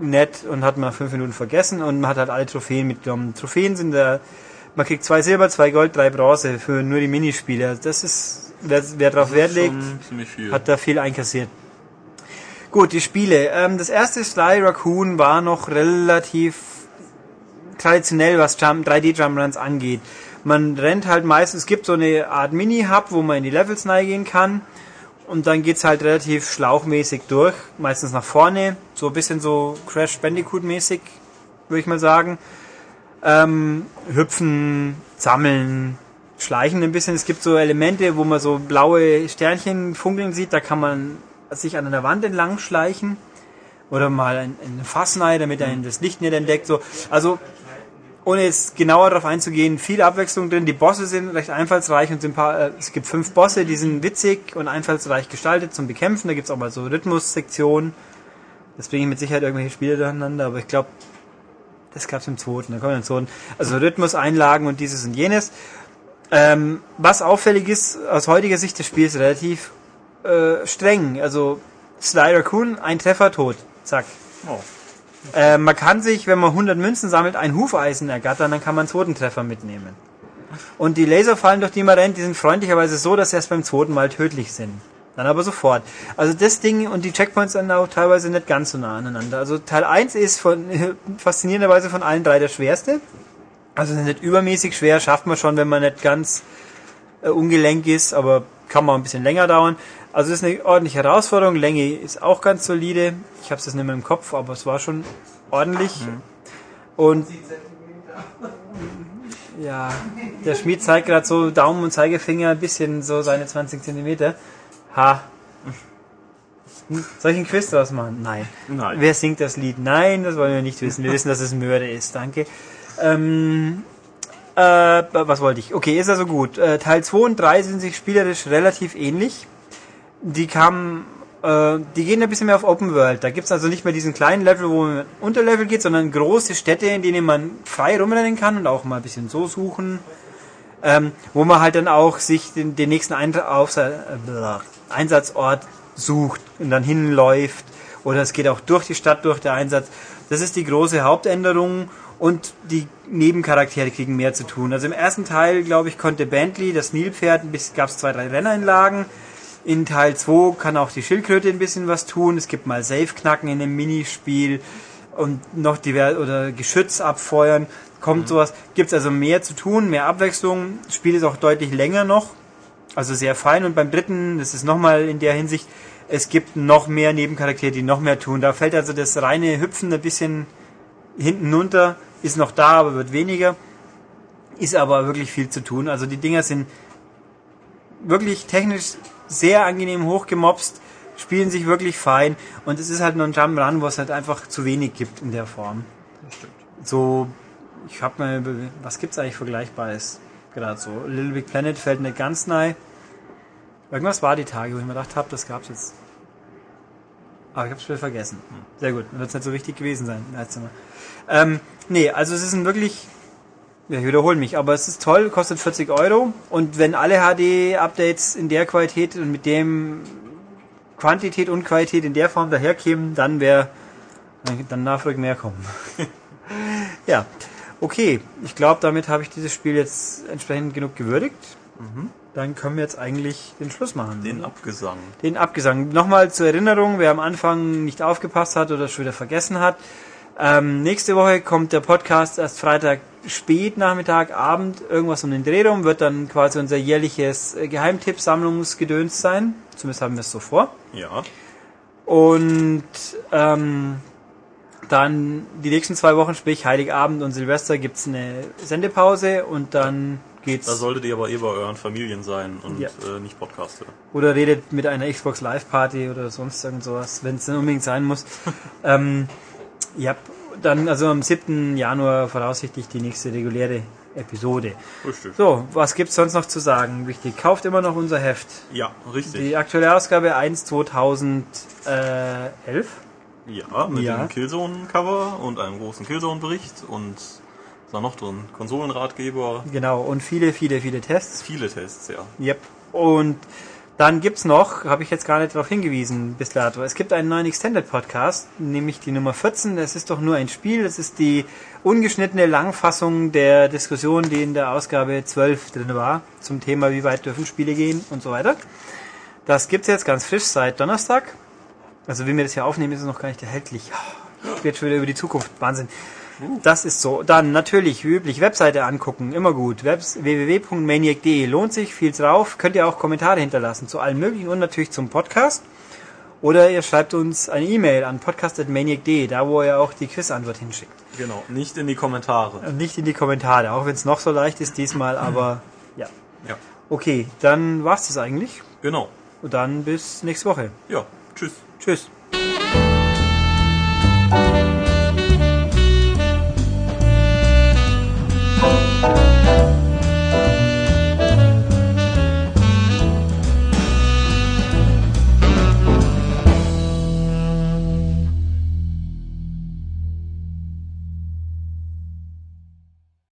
nett und hat man fünf Minuten vergessen und man hat halt alle Trophäen mitgenommen. Trophäen sind da, man kriegt zwei Silber, zwei Gold, drei Bronze für nur die Minispiele. Also Das ist, wer, wer darauf Wert legt, hat da viel einkassiert. Gut, die Spiele. Ähm, das erste Sly Raccoon war noch relativ traditionell, was Jump, 3D Jump Runs angeht. Man rennt halt meistens, es gibt so eine Art Mini-Hub, wo man in die Levels gehen kann. Und dann geht's halt relativ schlauchmäßig durch, meistens nach vorne, so ein bisschen so Crash Bandicoot mäßig, würde ich mal sagen. Ähm, hüpfen, sammeln, schleichen ein bisschen. Es gibt so Elemente, wo man so blaue Sternchen funkeln sieht, da kann man sich an einer Wand entlang schleichen. Oder mal ein, ein Fass rein, damit er das Licht nicht entdeckt. So. Also ohne jetzt genauer darauf einzugehen, viel Abwechslung drin. Die Bosse sind recht einfallsreich und sind paar, äh, es gibt fünf Bosse, die sind witzig und einfallsreich gestaltet zum Bekämpfen. Da gibt's auch mal so Rhythmussektionen. Das bringe ich mit Sicherheit irgendwelche Spiele durcheinander, aber ich glaube, das gab's im zweiten. Da kommen wir im zweiten. Also Rhythmuseinlagen und dieses und jenes. Ähm, was auffällig ist, aus heutiger Sicht des Spiels relativ äh, streng. Also Sly Raccoon, ein Treffer, tot. Zack. Oh. Äh, man kann sich, wenn man 100 Münzen sammelt, ein Hufeisen ergattern, dann kann man einen zweiten Treffer mitnehmen. Und die Laserfallen, durch die man rennt, die sind freundlicherweise so, dass sie erst beim zweiten Mal tödlich sind. Dann aber sofort. Also das Ding und die Checkpoints sind auch teilweise nicht ganz so nah aneinander. Also Teil 1 ist von, faszinierenderweise von allen drei der schwerste. Also nicht übermäßig schwer, schafft man schon, wenn man nicht ganz äh, ungelenk ist, aber kann mal ein bisschen länger dauern. Also das ist eine ordentliche Herausforderung. Länge ist auch ganz solide. Ich habe es jetzt nicht mehr im Kopf, aber es war schon ordentlich. Und Ja, der Schmied zeigt gerade so Daumen und Zeigefinger ein bisschen so seine 20 Zentimeter. Ha. Soll ich einen Quiz draus machen? Nein. Nein. Wer singt das Lied? Nein, das wollen wir nicht wissen. Wir wissen, dass es Mörder ist. Danke. Ähm, äh, was wollte ich? Okay, ist also gut. Äh, Teil 2 und 3 sind sich spielerisch relativ ähnlich. Die kamen, äh, die gehen ein bisschen mehr auf Open World. Da gibt's also nicht mehr diesen kleinen Level, wo man unter Level geht, sondern große Städte, in denen man frei rumrennen kann und auch mal ein bisschen so suchen. Ähm, wo man halt dann auch sich den, den nächsten Ein auf, äh, Einsatzort sucht und dann hinläuft. Oder es geht auch durch die Stadt durch der Einsatz. Das ist die große Hauptänderung und die Nebencharaktere kriegen mehr zu tun. Also im ersten Teil, glaube ich, konnte Bentley, das Nilpferd, gab es zwei, drei Renneinlagen. In Teil 2 kann auch die Schildkröte ein bisschen was tun. Es gibt mal Safe-Knacken in dem Minispiel und noch divers oder Geschütz abfeuern. Kommt sowas. Gibt es also mehr zu tun, mehr Abwechslung. Das Spiel ist auch deutlich länger noch. Also sehr fein. Und beim dritten, das ist nochmal in der Hinsicht, es gibt noch mehr Nebencharaktere, die noch mehr tun. Da fällt also das reine Hüpfen ein bisschen hinten runter. Ist noch da, aber wird weniger. Ist aber wirklich viel zu tun. Also die Dinger sind wirklich technisch sehr angenehm hochgemopst, spielen sich wirklich fein und es ist halt nur ein Jump'n'Run, wo es halt einfach zu wenig gibt in der Form. So, ich hab mal, was gibt's eigentlich Vergleichbares? Gerade so, Little Big Planet fällt nicht ganz nahe. Irgendwas war die Tage, wo ich mir gedacht habe, das gab's jetzt. Aber ich hab's wieder vergessen. Sehr gut, dann wird's nicht so wichtig gewesen sein. Ähm, nee, also es ist ein wirklich ja, ich wiederhole mich, aber es ist toll, kostet 40 Euro und wenn alle HD-Updates in der Qualität und mit dem Quantität und Qualität in der Form daherkämen, dann wäre dann Nachfolge mehr kommen. ja, okay. Ich glaube, damit habe ich dieses Spiel jetzt entsprechend genug gewürdigt. Dann können wir jetzt eigentlich den Schluss machen. Den Abgesang. Den Abgesang. Nochmal zur Erinnerung, wer am Anfang nicht aufgepasst hat oder schon wieder vergessen hat. Ähm, nächste Woche kommt der Podcast erst Freitag spät, Nachmittag, Abend, irgendwas um den Dreh rum, wird dann quasi unser jährliches äh, Geheimtipp-Sammlungsgedöns sein. Zumindest haben wir es so vor. Ja. Und ähm, dann die nächsten zwei Wochen, sprich Heiligabend und Silvester, gibt's eine Sendepause und dann geht's. Da solltet ihr aber eh bei euren Familien sein und Ja. äh, nicht Podcaster. oder redet mit einer Xbox Live Party oder sonst irgend sowas, wenn es dann unbedingt sein muss. ähm, ja, dann also am 7. Januar voraussichtlich die nächste reguläre Episode. Richtig. So, was gibt's sonst noch zu sagen? Wichtig, kauft immer noch unser Heft. Ja, richtig. Die aktuelle Ausgabe 1 2011. Ja, mit Ja. dem Killzone-Cover und einem großen Killzone-Bericht und was war noch drin? Konsolenratgeber, Genau, und viele, viele, viele Tests. viele Tests, ja. Yep. Und dann gibt's noch, habe ich jetzt gar nicht darauf hingewiesen bis dato, es gibt einen neuen Extended Podcast, nämlich die Nummer 14. Das ist doch nur ein Spiel. Das ist die ungeschnittene Langfassung der Diskussion, die in der Ausgabe 12 drin war, zum Thema, wie weit dürfen Spiele gehen und so weiter. Das gibt's jetzt ganz frisch seit Donnerstag. Also, wenn wir das hier aufnehmen, ist es noch gar nicht erhältlich. Ich rede schon wieder über die Zukunft. Wahnsinn. Das ist so. Dann natürlich, wie üblich, Webseite angucken, immer gut. Www.maniac.de lohnt sich, viel drauf. Könnt ihr auch Kommentare hinterlassen zu allen möglichen und natürlich zum Podcast. Oder ihr schreibt uns eine E-Mail an podcast.maniac.de, da wo ihr auch die Quizantwort hinschickt. Genau, nicht in die Kommentare. Und nicht in die Kommentare, auch wenn es noch so leicht ist diesmal, aber ja. Ja, Okay, dann war's das eigentlich. genau. Und dann bis nächste Woche. Ja, tschüss. Tschüss.